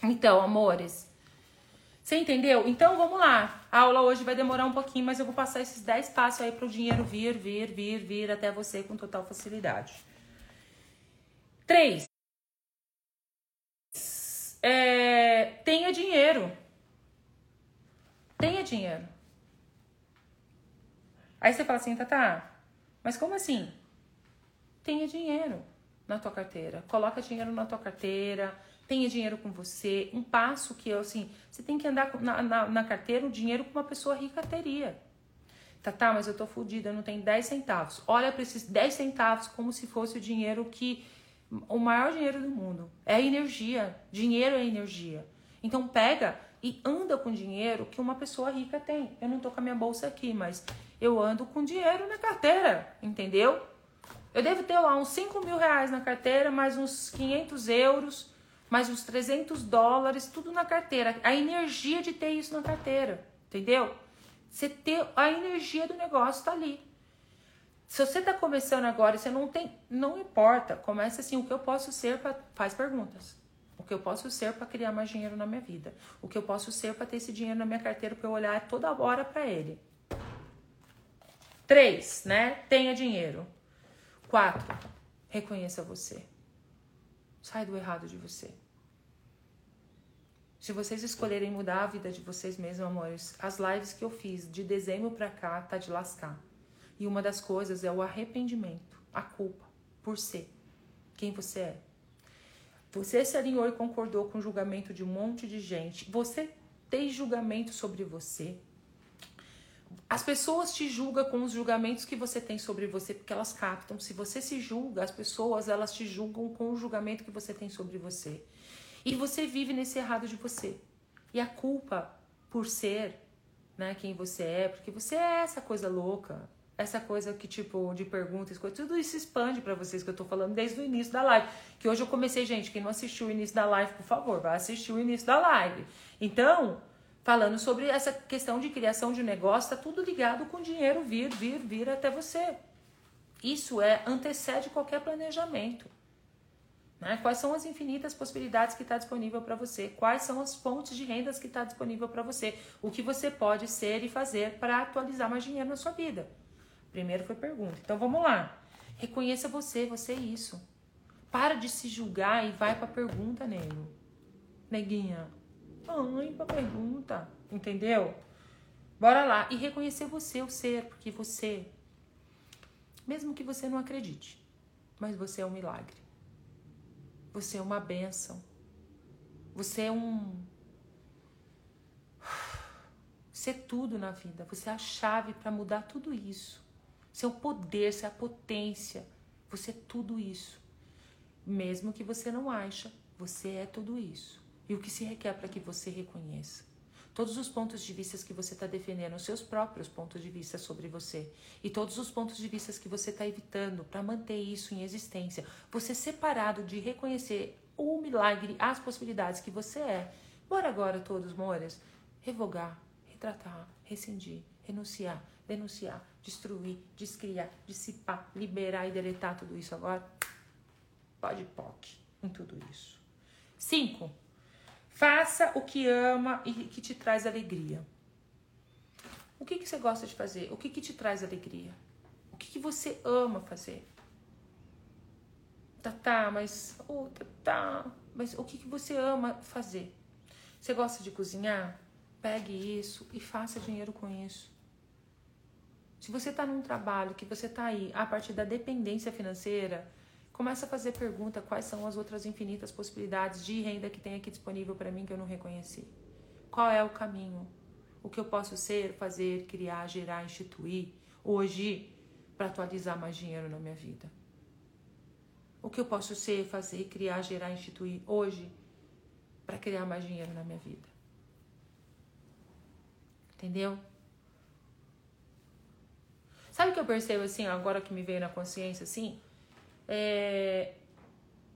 Então, amores, você entendeu? Então vamos lá. A aula hoje vai demorar um pouquinho, mas eu vou passar esses 10 passos aí para o dinheiro vir, vir, vir, vir até você com total facilidade. 3. É, tenha dinheiro. Tenha dinheiro. Aí você fala assim, Tata, mas como assim? Tenha dinheiro na tua carteira. Coloca dinheiro na tua carteira tenha dinheiro com você. Um passo que eu, assim, você tem que andar na, na, na carteira o dinheiro que uma pessoa rica teria. Tá, tá, mas eu tô fodida, eu não tenho 10 centavos. Olha para esses 10 centavos como se fosse o dinheiro que. O maior dinheiro do mundo. É energia. Dinheiro é energia. Então pega e anda com dinheiro que uma pessoa rica tem. Eu não tô com a minha bolsa aqui, mas eu ando com dinheiro na carteira, entendeu? Eu devo ter lá uns 5 mil reais na carteira, mais uns 500 euros mais uns 300 dólares, tudo na carteira. A energia de ter isso na carteira, entendeu? Você ter a energia do negócio tá ali. Se você tá começando agora e você não tem, não importa, começa assim, o que eu posso ser para faz perguntas. O que eu posso ser para criar mais dinheiro na minha vida? O que eu posso ser para ter esse dinheiro na minha carteira para eu olhar toda hora para ele? Três, né? Tenha dinheiro. Quatro, reconheça você. Sai do errado de você. Se vocês escolherem mudar a vida de vocês mesmos, amores, as lives que eu fiz de dezembro pra cá tá de lascar. E uma das coisas é o arrependimento, a culpa por ser quem você é. Você se alinhou e concordou com o julgamento de um monte de gente. Você tem julgamento sobre você. As pessoas te julgam com os julgamentos que você tem sobre você, porque elas captam. Se você se julga, as pessoas elas te julgam com o julgamento que você tem sobre você. E você vive nesse errado de você. E a culpa por ser, né, quem você é, porque você é essa coisa louca, essa coisa que tipo de perguntas, tudo isso expande para vocês que eu tô falando desde o início da live. Que hoje eu comecei, gente, quem não assistiu o início da live, por favor, vai assistir o início da live. Então, falando sobre essa questão de criação de negócio, tá tudo ligado com dinheiro vir, vir, vir até você. Isso é antecede qualquer planejamento. Né? Quais são as infinitas possibilidades que está disponível para você? Quais são as fontes de rendas que está disponível para você? O que você pode ser e fazer para atualizar mais dinheiro na sua vida? Primeiro foi pergunta. Então vamos lá. Reconheça você, você é isso. Para de se julgar e vai para a pergunta, nego. Neguinha. Vai para a pergunta. Entendeu? Bora lá. E reconhecer você, o ser, porque você, mesmo que você não acredite, mas você é um milagre. Você é uma bênção. Você é um. Você é tudo na vida. Você é a chave para mudar tudo isso. É o poder, você é a potência. Você é tudo isso. Mesmo que você não acha, você é tudo isso. E o que se requer para que você reconheça? todos os pontos de vista que você está defendendo, os seus próprios pontos de vista sobre você e todos os pontos de vista que você está evitando para manter isso em existência, você separado de reconhecer o milagre, as possibilidades que você é. Bora agora todos, mores, revogar, retratar, rescindir, renunciar, denunciar, destruir, descriar, dissipar, liberar e deletar tudo isso agora? Pode POC em tudo isso. Cinco, Faça o que ama e que te traz alegria. O que, que você gosta de fazer? O que, que te traz alegria? O que, que você ama fazer? Tá, tá, mas. Oh, tá, tá, mas o que, que você ama fazer? Você gosta de cozinhar? Pegue isso e faça dinheiro com isso. Se você está num trabalho que você está aí a partir da dependência financeira, Começa a fazer pergunta quais são as outras infinitas possibilidades de renda que tem aqui disponível para mim que eu não reconheci. Qual é o caminho? O que eu posso ser, fazer, criar, gerar, instituir hoje para atualizar mais dinheiro na minha vida? O que eu posso ser, fazer, criar, gerar, instituir hoje para criar mais dinheiro na minha vida? Entendeu? Sabe o que eu percebo assim, agora que me veio na consciência assim? É,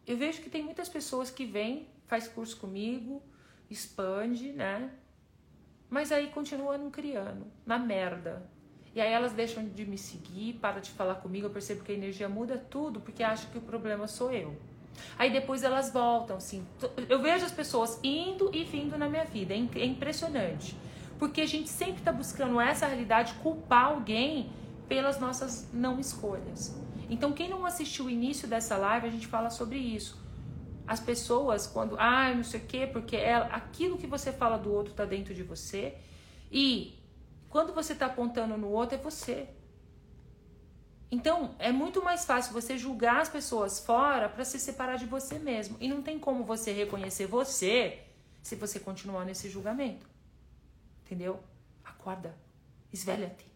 eu vejo que tem muitas pessoas que vêm faz curso comigo, expande, né? Mas aí continua criando, na merda. E aí elas deixam de me seguir, para de falar comigo, eu percebo que a energia muda tudo, porque acham que o problema sou eu. Aí depois elas voltam, assim. Eu vejo as pessoas indo e vindo na minha vida, é, é impressionante. Porque a gente sempre está buscando essa realidade, culpar alguém pelas nossas não escolhas. Então, quem não assistiu o início dessa live, a gente fala sobre isso. As pessoas, quando, ah, não sei o quê, porque é, aquilo que você fala do outro está dentro de você. E quando você está apontando no outro, é você. Então, é muito mais fácil você julgar as pessoas fora para se separar de você mesmo. E não tem como você reconhecer você se você continuar nesse julgamento. Entendeu? Acorda. Esvelha-te.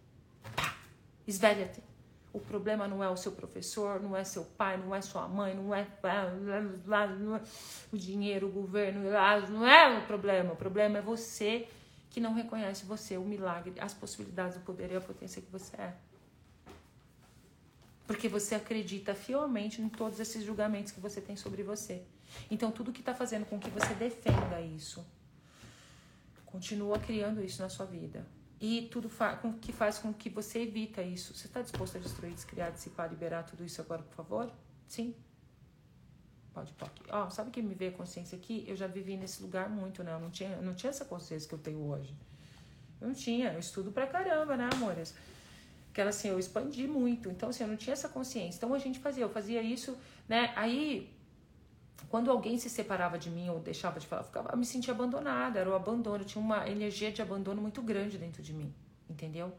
Esvelha-te. O problema não é o seu professor, não é seu pai, não é sua mãe, não é, não é o dinheiro, o governo, não é o problema. O problema é você que não reconhece você, o milagre, as possibilidades, o poder e a potência que você é. Porque você acredita fielmente em todos esses julgamentos que você tem sobre você. Então, tudo que está fazendo com que você defenda isso, continua criando isso na sua vida. E tudo fa com, que faz com que você evita isso. Você está disposto a destruir, descriar, dissipar, liberar tudo isso agora, por favor? Sim? Pode, pode. Ó, oh, sabe que me veio a consciência aqui? Eu já vivi nesse lugar muito, né? Eu não tinha, não tinha essa consciência que eu tenho hoje. Eu não tinha. Eu estudo pra caramba, né, amores? Que ela, assim, eu expandi muito. Então, assim, eu não tinha essa consciência. Então, a gente fazia. Eu fazia isso, né? Aí, quando alguém se separava de mim ou deixava de falar, eu, ficava, eu me sentia abandonada, era o abandono, tinha uma energia de abandono muito grande dentro de mim, entendeu?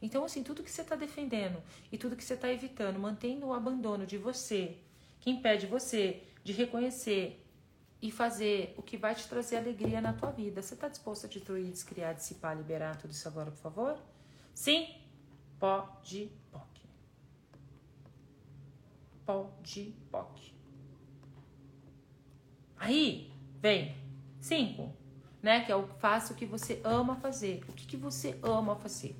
Então, assim, tudo que você está defendendo e tudo que você está evitando, mantendo o abandono de você, que impede você de reconhecer e fazer o que vai te trazer alegria na tua vida. Você está disposto a destruir, descriar, dissipar, liberar tudo isso agora, por favor? Sim? Pode, pode. Pode, pode. Aí vem cinco, né? Que é o faça o que você ama fazer. O que, que você ama fazer?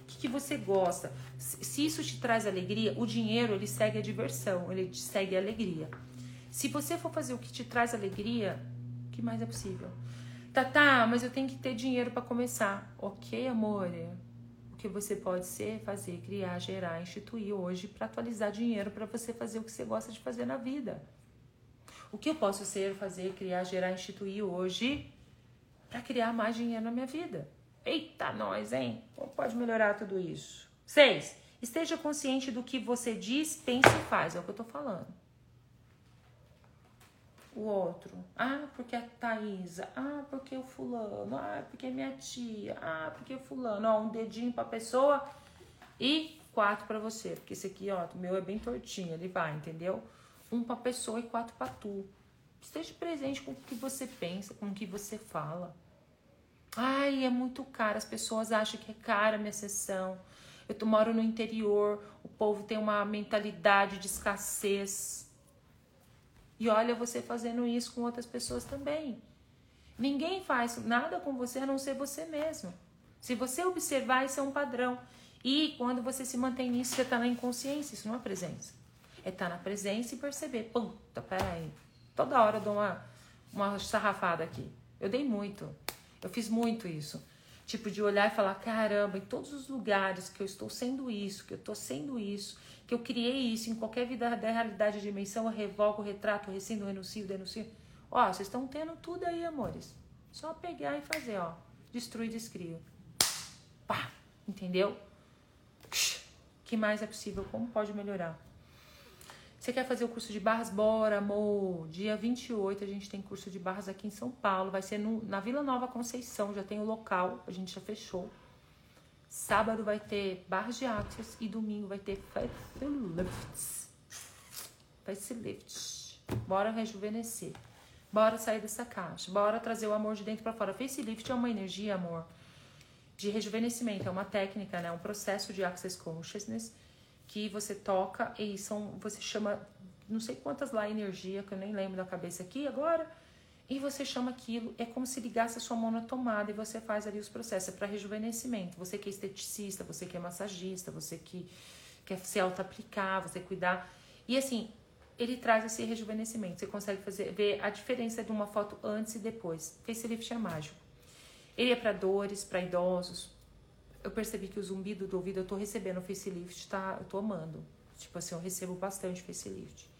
O que, que você gosta? Se isso te traz alegria, o dinheiro ele segue a diversão, ele segue a alegria. Se você for fazer o que te traz alegria, o que mais é possível? Tá, tá, mas eu tenho que ter dinheiro para começar. Ok, amor. O que você pode ser, fazer, criar, gerar, instituir hoje para atualizar dinheiro para você fazer o que você gosta de fazer na vida. O que eu posso ser, fazer, criar, gerar, instituir hoje para criar mais dinheiro na minha vida? Eita, nós, hein? Como pode melhorar tudo isso? Seis, esteja consciente do que você diz, pensa e faz. É o que eu tô falando. O outro. Ah, porque a Thaisa. Ah, porque o fulano. Ah, porque minha tia. Ah, porque fulano. Ó, um dedinho pra pessoa e quatro para você. Porque esse aqui, ó, o meu é bem tortinho. Ele vai, entendeu? Um para pessoa e quatro para tu. Esteja presente com o que você pensa, com o que você fala. Ai, é muito caro. As pessoas acham que é cara a minha sessão. Eu moro no interior, o povo tem uma mentalidade de escassez. E olha você fazendo isso com outras pessoas também. Ninguém faz nada com você a não ser você mesmo. Se você observar, isso é um padrão. E quando você se mantém nisso, você está na inconsciência, isso não é presença é estar tá na presença e perceber, puta, peraí. Toda hora eu dou uma, uma sarrafada aqui. Eu dei muito. Eu fiz muito isso. Tipo, de olhar e falar, caramba, em todos os lugares que eu estou sendo isso, que eu estou sendo isso, que eu criei isso, em qualquer vida da realidade de dimensão, eu revogo, retrato, rescindo, renuncio, denuncio. Ó, vocês estão tendo tudo aí, amores. Só pegar e fazer, ó. Destruir, descrio. Pá! Entendeu? que mais é possível? Como pode melhorar? Você quer fazer o curso de barras? Bora, amor! Dia 28 a gente tem curso de barras aqui em São Paulo. Vai ser no, na Vila Nova Conceição, já tem o local, a gente já fechou. Sábado vai ter barras de axis e domingo vai ter facelifts. Facelift. Bora rejuvenescer. Bora sair dessa caixa. Bora trazer o amor de dentro para fora. Facelift é uma energia, amor, de rejuvenescimento. É uma técnica, né? Um processo de access consciousness que você toca e são você chama não sei quantas lá energia que eu nem lembro da cabeça aqui agora e você chama aquilo é como se ligasse a sua mão na tomada e você faz ali os processos é para rejuvenescimento você que é esteticista você que é massagista você que quer se auto aplicar você cuidar e assim ele traz esse rejuvenescimento. Você consegue fazer, ver a diferença de uma foto antes e depois. Facelift é mágico. Ele é para dores, para idosos. Eu percebi que o zumbido do ouvido eu tô recebendo facelift, tá? Eu tô amando. Tipo assim, eu recebo bastante facelift.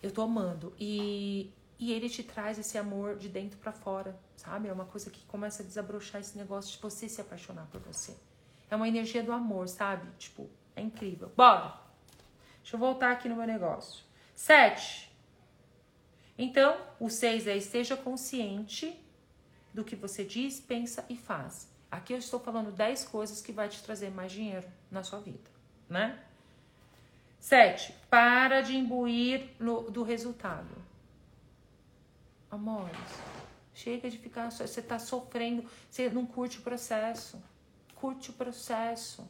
Eu tô amando. E, e ele te traz esse amor de dentro para fora, sabe? É uma coisa que começa a desabrochar esse negócio de você se apaixonar por você. É uma energia do amor, sabe? Tipo, é incrível. Bora! Deixa eu voltar aqui no meu negócio. Sete. Então, o seis é esteja consciente do que você diz, pensa e faz. Aqui eu estou falando 10 coisas que vai te trazer mais dinheiro na sua vida, né? Sete, para de imbuir no, do resultado. Amores, chega de ficar. Você está sofrendo, você não curte o processo. Curte o processo.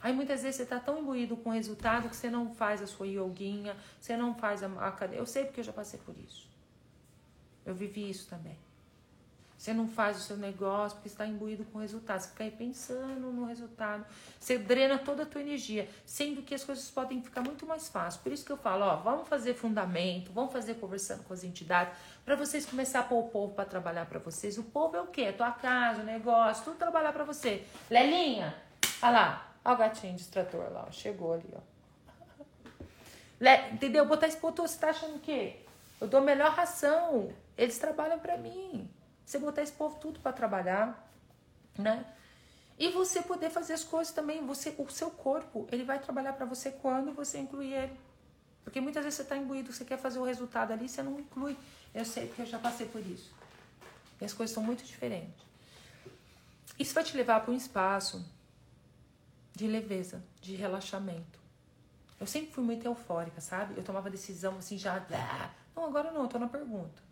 Aí muitas vezes você está tão imbuído com o resultado que você não faz a sua yoguinha, você não faz a academia. Eu sei porque eu já passei por isso. Eu vivi isso também. Você não faz o seu negócio porque está imbuído com o resultado. Você fica aí pensando no resultado. Você drena toda a tua energia, sendo que as coisas podem ficar muito mais fáceis. Por isso que eu falo, ó, vamos fazer fundamento, vamos fazer conversando com as entidades, para vocês começar a pôr o povo para trabalhar para vocês. O povo é o quê? É tua casa, o negócio, tudo trabalhar para você. Lelinha, olha lá, olha o gatinho distrator lá, ó, chegou ali, ó. Le, entendeu? Botar esse ponto, você tá achando o quê? Eu dou melhor ração. Eles trabalham para mim. Você botar esse povo tudo para trabalhar, né? E você poder fazer as coisas também, você, o seu corpo, ele vai trabalhar para você quando você incluir ele. Porque muitas vezes você está imbuído, você quer fazer o resultado ali, você não inclui. Eu sei, porque eu já passei por isso. E as coisas são muito diferentes. Isso vai te levar para um espaço de leveza, de relaxamento. Eu sempre fui muito eufórica, sabe? Eu tomava decisão assim já. Não, agora não, eu tô na pergunta.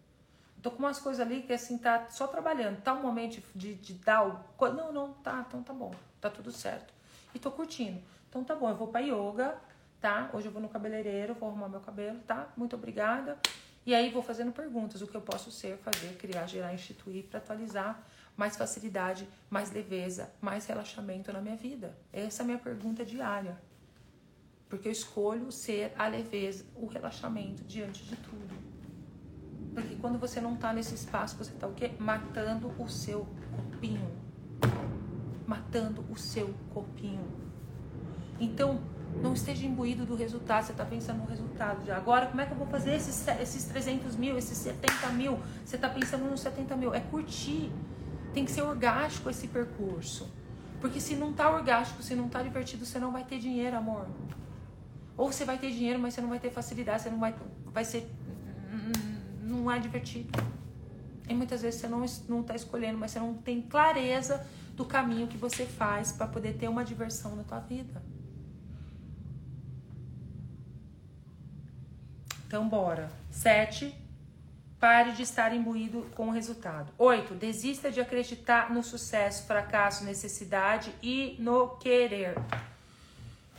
Tô com umas coisas ali que assim tá só trabalhando. Tá um momento de, de dar o. Não, não, tá, então tá bom. Tá tudo certo. E tô curtindo. Então tá bom, eu vou pra yoga, tá? Hoje eu vou no cabeleireiro, vou arrumar meu cabelo, tá? Muito obrigada. E aí vou fazendo perguntas, o que eu posso ser, fazer, criar, gerar, instituir para atualizar mais facilidade, mais leveza, mais relaxamento na minha vida. Essa é a minha pergunta diária. Porque eu escolho ser a leveza, o relaxamento diante de tudo. Porque quando você não tá nesse espaço, você tá o quê? Matando o seu corpinho. Matando o seu corpinho. Então, não esteja imbuído do resultado. Você tá pensando no resultado de agora. Como é que eu vou fazer esses, esses 300 mil, esses 70 mil? Você tá pensando nos 70 mil. É curtir. Tem que ser orgástico esse percurso. Porque se não tá orgástico, se não tá divertido, você não vai ter dinheiro, amor. Ou você vai ter dinheiro, mas você não vai ter facilidade, você não vai, vai ser não é divertido. E muitas vezes você não está escolhendo, mas você não tem clareza do caminho que você faz para poder ter uma diversão na tua vida. Então, bora. Sete, pare de estar imbuído com o resultado. Oito, desista de acreditar no sucesso, fracasso, necessidade e no querer.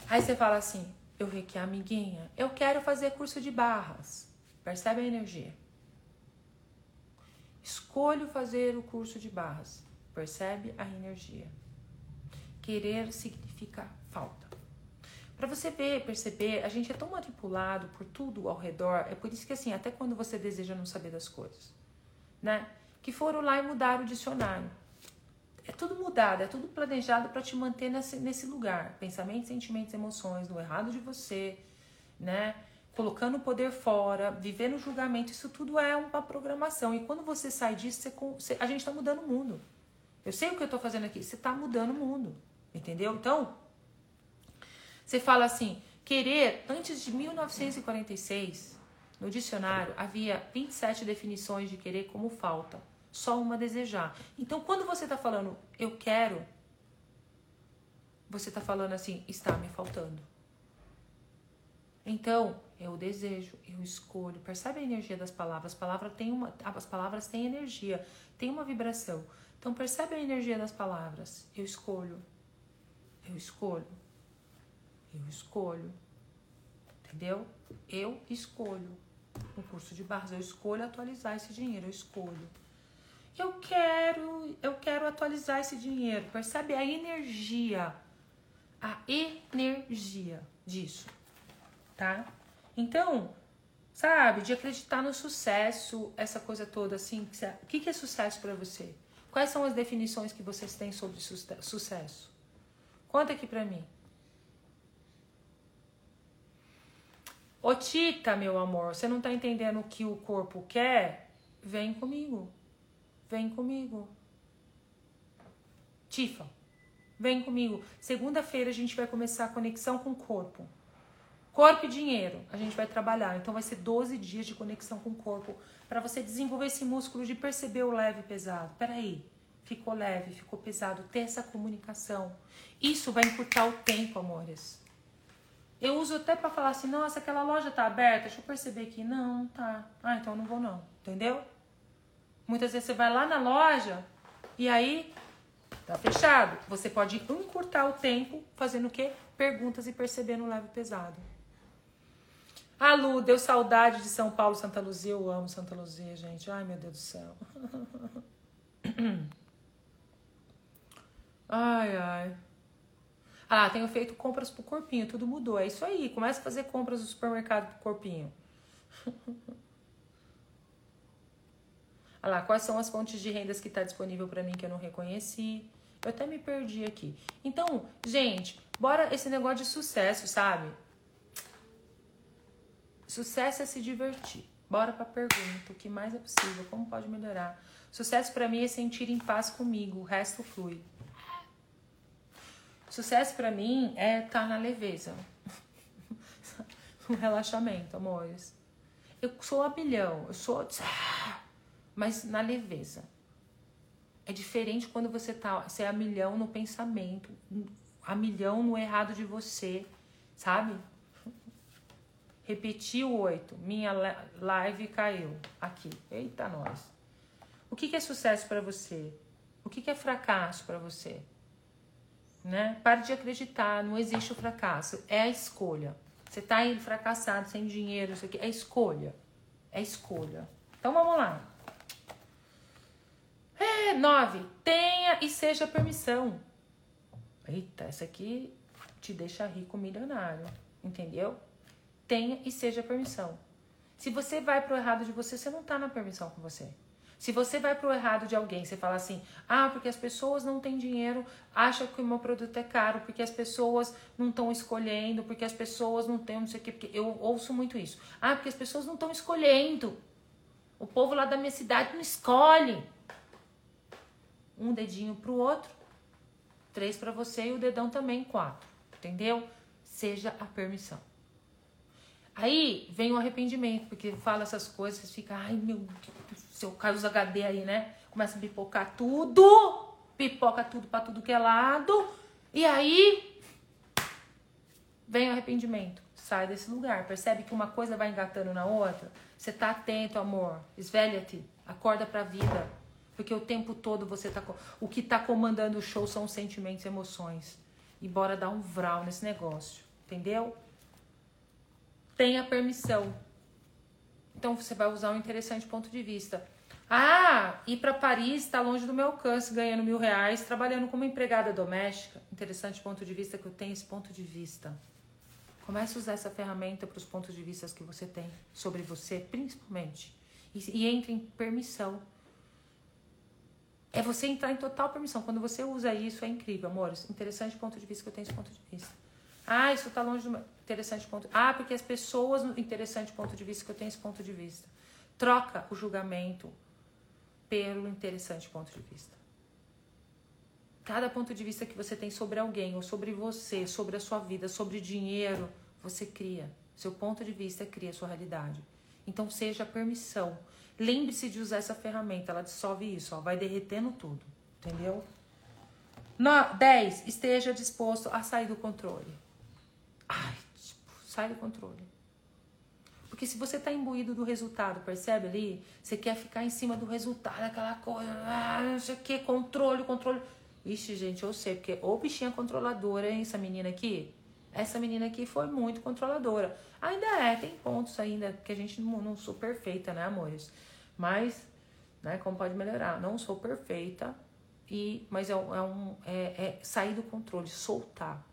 Aí você fala assim, eu vi que amiguinha, eu quero fazer curso de barras. Percebe a energia? Escolho fazer o curso de barras. Percebe a energia. Querer significa falta. Para você ver, perceber, a gente é tão manipulado por tudo ao redor. É por isso que assim, até quando você deseja não saber das coisas, né? Que foram lá e mudaram o dicionário. É tudo mudado, é tudo planejado para te manter nesse, nesse lugar. Pensamentos, sentimentos, emoções, no errado de você, né? Colocando o poder fora, vivendo o julgamento, isso tudo é uma programação. E quando você sai disso, você, a gente está mudando o mundo. Eu sei o que eu estou fazendo aqui, você está mudando o mundo. Entendeu? Então, você fala assim: querer, antes de 1946, no dicionário, havia 27 definições de querer como falta. Só uma desejar. Então, quando você está falando eu quero, você está falando assim, está me faltando. Então, eu desejo, eu escolho. Percebe a energia das palavras? As palavras têm uma, as palavras têm energia, tem uma vibração. Então percebe a energia das palavras. Eu escolho. Eu escolho. Eu escolho. Entendeu? Eu escolho. No curso de barras, eu escolho atualizar esse dinheiro, eu escolho. Eu quero, eu quero atualizar esse dinheiro. Percebe a energia? A energia disso tá? Então, sabe, de acreditar no sucesso, essa coisa toda, assim. O que, que é sucesso para você? Quais são as definições que vocês têm sobre sucesso? Conta aqui pra mim. Ô Tita, meu amor, você não tá entendendo o que o corpo quer? Vem comigo. Vem comigo. Tifa, vem comigo. Segunda-feira a gente vai começar a conexão com o corpo. Corpo e dinheiro, a gente vai trabalhar. Então vai ser 12 dias de conexão com o corpo para você desenvolver esse músculo de perceber o leve e pesado. Peraí, ficou leve, ficou pesado, ter essa comunicação. Isso vai encurtar o tempo, amores. Eu uso até para falar assim, nossa, aquela loja tá aberta, deixa eu perceber aqui. Não, tá. Ah, então eu não vou não, entendeu? Muitas vezes você vai lá na loja e aí tá fechado. Você pode encurtar o tempo fazendo o quê? Perguntas e percebendo o leve pesado. A Lu, deu saudade de São Paulo, Santa Luzia. Eu amo Santa Luzia, gente. Ai, meu Deus do céu. Ai, ai. Ah, tenho feito compras pro corpinho, tudo mudou. É isso aí. Começa a fazer compras no supermercado pro corpinho. Olha lá, quais são as fontes de rendas que está disponível para mim que eu não reconheci? Eu até me perdi aqui. Então, gente, bora esse negócio de sucesso, sabe? Sucesso é se divertir. Bora pra pergunta, o que mais é possível? Como pode melhorar? Sucesso para mim é sentir em paz comigo, o resto flui. Sucesso para mim é estar tá na leveza. um relaxamento, amores. Eu sou a bilhão, eu sou. Mas na leveza. É diferente quando você tá. Você é a milhão no pensamento, a milhão no errado de você, sabe? Repeti o oito. Minha live caiu. Aqui. Eita, nós. O que, é sucesso para você? O que, que é fracasso para você? né? Pare de acreditar, não existe o fracasso, é a escolha. Você tá aí fracassado, sem dinheiro, isso aqui, é escolha. É escolha. Então vamos lá. É, nove, tenha e seja permissão. Eita, essa aqui te deixa rico milionário, entendeu? Tenha e seja permissão. Se você vai pro errado de você, você não tá na permissão com você. Se você vai pro errado de alguém, você fala assim: "Ah, porque as pessoas não têm dinheiro, acham que o meu produto é caro, porque as pessoas não estão escolhendo, porque as pessoas não têm não sei o quê", porque eu ouço muito isso. "Ah, porque as pessoas não estão escolhendo. O povo lá da minha cidade não escolhe". Um dedinho pro outro, três para você e o dedão também quatro, entendeu? Seja a permissão. Aí vem o arrependimento, porque fala essas coisas, fica, ai meu Deus, seu Carlos HD aí, né? Começa a pipocar tudo, pipoca tudo para tudo que é lado, e aí vem o arrependimento. Sai desse lugar, percebe que uma coisa vai engatando na outra. Você tá atento, amor. Esvelha-te, acorda pra vida. Porque o tempo todo você tá. O que tá comandando o show são os sentimentos e emoções. E bora dar um vral nesse negócio. Entendeu? Tenha permissão. Então você vai usar um interessante ponto de vista. Ah, ir para Paris está longe do meu alcance, ganhando mil reais, trabalhando como empregada doméstica. Interessante ponto de vista que eu tenho esse ponto de vista. Comece a usar essa ferramenta para os pontos de vista que você tem sobre você, principalmente. E, e entre em permissão. É você entrar em total permissão. Quando você usa isso, é incrível, amores. Interessante ponto de vista que eu tenho esse ponto de vista. Ah, isso está longe do meu. Interessante ponto. Ah, porque as pessoas. Interessante ponto de vista que eu tenho esse ponto de vista. Troca o julgamento pelo interessante ponto de vista. Cada ponto de vista que você tem sobre alguém, ou sobre você, sobre a sua vida, sobre dinheiro, você cria. Seu ponto de vista cria a sua realidade. Então seja permissão. Lembre-se de usar essa ferramenta, ela dissolve isso, ó, vai derretendo tudo. Entendeu? 10. Esteja disposto a sair do controle. Ai, sai do controle. Porque se você tá imbuído do resultado, percebe ali? Você quer ficar em cima do resultado, aquela coisa, ah, não sei o que, controle, controle. Ixi, gente, eu sei, porque ou bichinha controladora, hein, essa menina aqui. Essa menina aqui foi muito controladora. Ainda é, tem pontos ainda, que a gente não, não sou perfeita, né, amores? Mas, né, como pode melhorar? Não sou perfeita, e mas é, é um é, é sair do controle, soltar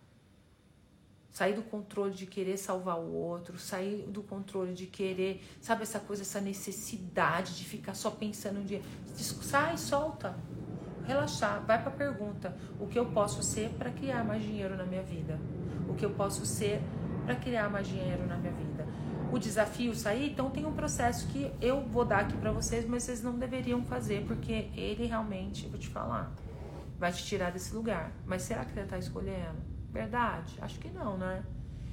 Sair do controle de querer salvar o outro, sair do controle de querer, sabe, essa coisa, essa necessidade de ficar só pensando no dia. Sai, solta. Relaxar, vai para a pergunta: o que eu posso ser para criar mais dinheiro na minha vida? O que eu posso ser para criar mais dinheiro na minha vida? O desafio sair, então tem um processo que eu vou dar aqui para vocês, mas vocês não deveriam fazer, porque ele realmente, vou te falar, vai te tirar desse lugar. Mas será que ele está escolhendo? Verdade? Acho que não, né?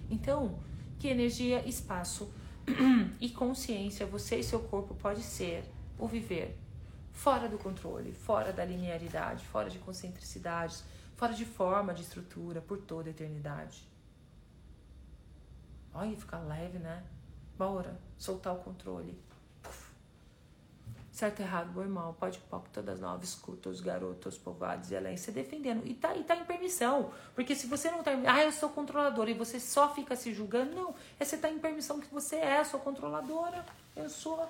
Então, que energia, espaço e consciência você e seu corpo pode ser o viver fora do controle, fora da linearidade, fora de concentricidades, fora de forma, de estrutura, por toda a eternidade. Olha, ficar leve, né? Bora, soltar o controle. Certo, errado, bom mal, pode pop, todas nove, escuta os garotos, povoados e além, se defendendo. E tá, e tá em permissão. Porque se você não tá. Ah, eu sou controladora e você só fica se julgando, não. É você tá em permissão que você é, sou controladora, eu sou.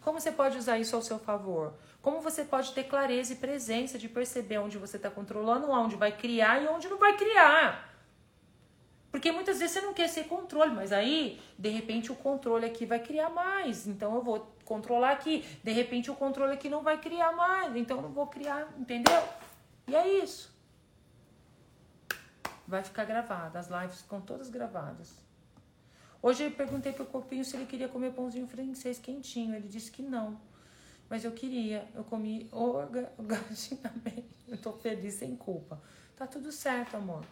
Como você pode usar isso ao seu favor? Como você pode ter clareza e presença de perceber onde você está controlando, onde vai criar e onde não vai criar? Porque muitas vezes você não quer ser controle, mas aí, de repente, o controle aqui vai criar mais. Então eu vou controlar aqui. De repente, o controle aqui não vai criar mais. Então eu não vou criar, entendeu? E é isso. Vai ficar gravado. As lives ficam todas gravadas. Hoje eu perguntei pro Copinho se ele queria comer pãozinho francês quentinho. Ele disse que não. Mas eu queria. Eu comi organicamente. Eu tô feliz sem culpa. Tá tudo certo, amor.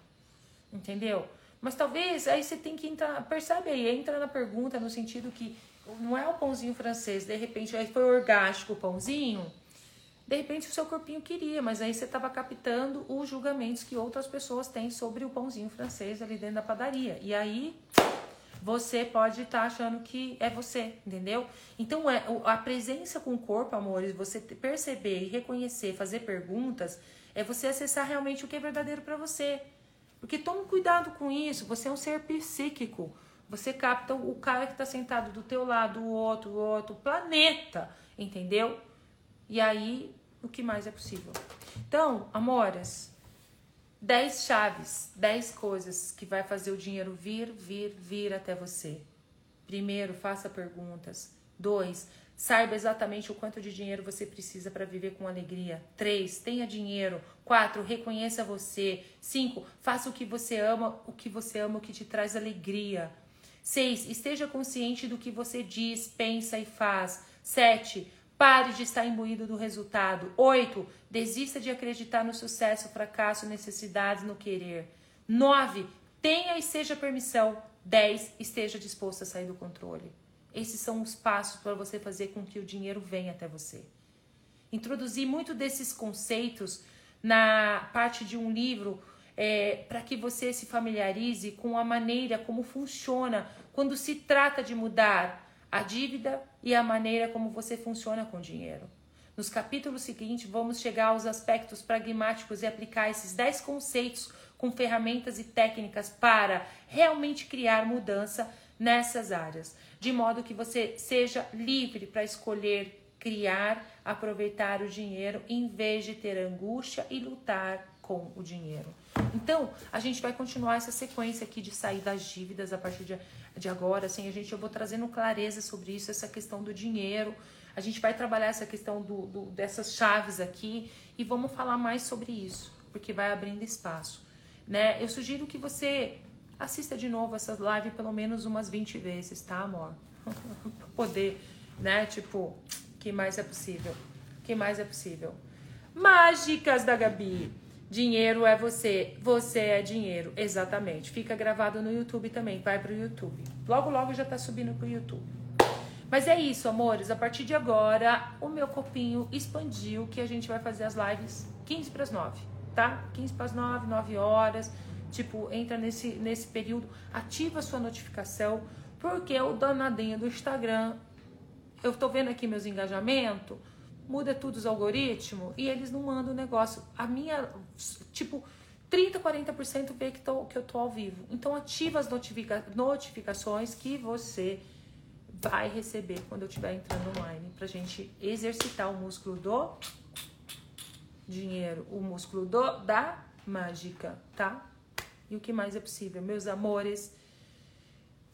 Entendeu? Mas talvez aí você tem que entrar, percebe aí, entra na pergunta no sentido que não é o pãozinho francês, de repente aí foi orgástico o pãozinho, de repente o seu corpinho queria, mas aí você estava captando os julgamentos que outras pessoas têm sobre o pãozinho francês ali dentro da padaria. E aí você pode estar tá achando que é você, entendeu? Então é a presença com o corpo, amores, você perceber e reconhecer, fazer perguntas, é você acessar realmente o que é verdadeiro para você. Porque tome cuidado com isso, você é um ser psíquico. Você capta o cara que está sentado do teu lado, o outro, o outro, planeta, entendeu? E aí, o que mais é possível? Então, amoras, 10 chaves, 10 coisas que vai fazer o dinheiro vir, vir, vir até você. Primeiro, faça perguntas. Dois, Saiba exatamente o quanto de dinheiro você precisa para viver com alegria. 3. Tenha dinheiro. 4. Reconheça você. 5. Faça o que você ama, o que você ama, o que te traz alegria. 6. Esteja consciente do que você diz, pensa e faz. 7. Pare de estar imbuído do resultado. 8. Desista de acreditar no sucesso, fracasso, necessidades, no querer. 9. Tenha e seja permissão. 10. Esteja disposto a sair do controle. Esses são os passos para você fazer com que o dinheiro venha até você. Introduzir muito desses conceitos na parte de um livro é, para que você se familiarize com a maneira como funciona quando se trata de mudar a dívida e a maneira como você funciona com o dinheiro. Nos capítulos seguintes, vamos chegar aos aspectos pragmáticos e aplicar esses 10 conceitos com ferramentas e técnicas para realmente criar mudança nessas áreas de modo que você seja livre para escolher criar, aproveitar o dinheiro em vez de ter angústia e lutar com o dinheiro. Então, a gente vai continuar essa sequência aqui de sair das dívidas a partir de, de agora. Assim, a gente eu vou trazendo clareza sobre isso, essa questão do dinheiro. A gente vai trabalhar essa questão do, do, dessas chaves aqui e vamos falar mais sobre isso, porque vai abrindo espaço. Né? Eu sugiro que você assista de novo essas lives pelo menos umas 20 vezes, tá, amor? Poder, né? Tipo, que mais é possível? que mais é possível? Mágicas da Gabi. Dinheiro é você, você é dinheiro. Exatamente. Fica gravado no YouTube também, vai pro YouTube. Logo, logo já tá subindo pro YouTube. Mas é isso, amores. A partir de agora, o meu copinho expandiu que a gente vai fazer as lives 15 para as 9, tá? 15 para as 9, 9 horas. Tipo, entra nesse, nesse período, ativa sua notificação, porque o danadinho do Instagram, eu tô vendo aqui meus engajamentos, muda tudo os algoritmos e eles não mandam o negócio. A minha, tipo, 30, 40% vê que, tô, que eu tô ao vivo. Então ativa as notifica, notificações que você vai receber quando eu estiver entrando online pra gente exercitar o músculo do dinheiro, o músculo do da mágica, tá? E o que mais é possível? Meus amores,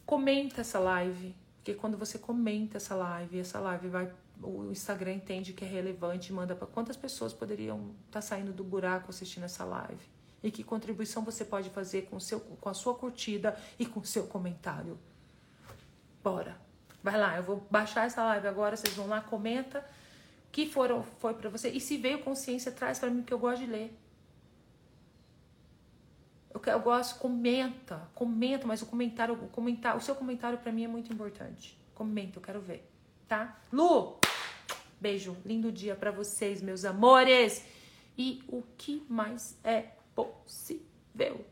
comenta essa live. Porque quando você comenta essa live, essa live vai. O Instagram entende que é relevante, manda para quantas pessoas poderiam estar tá saindo do buraco assistindo essa live. E que contribuição você pode fazer com, seu, com a sua curtida e com o seu comentário. Bora. Vai lá, eu vou baixar essa live agora, vocês vão lá, comenta que foram, foi para você. E se veio consciência, traz para mim que eu gosto de ler. Eu, gosto, comenta, comenta, mas o comentário, o comentário, o seu comentário para mim é muito importante. Comenta, eu quero ver, tá? Lu, beijo, lindo dia para vocês, meus amores. E o que mais é possível?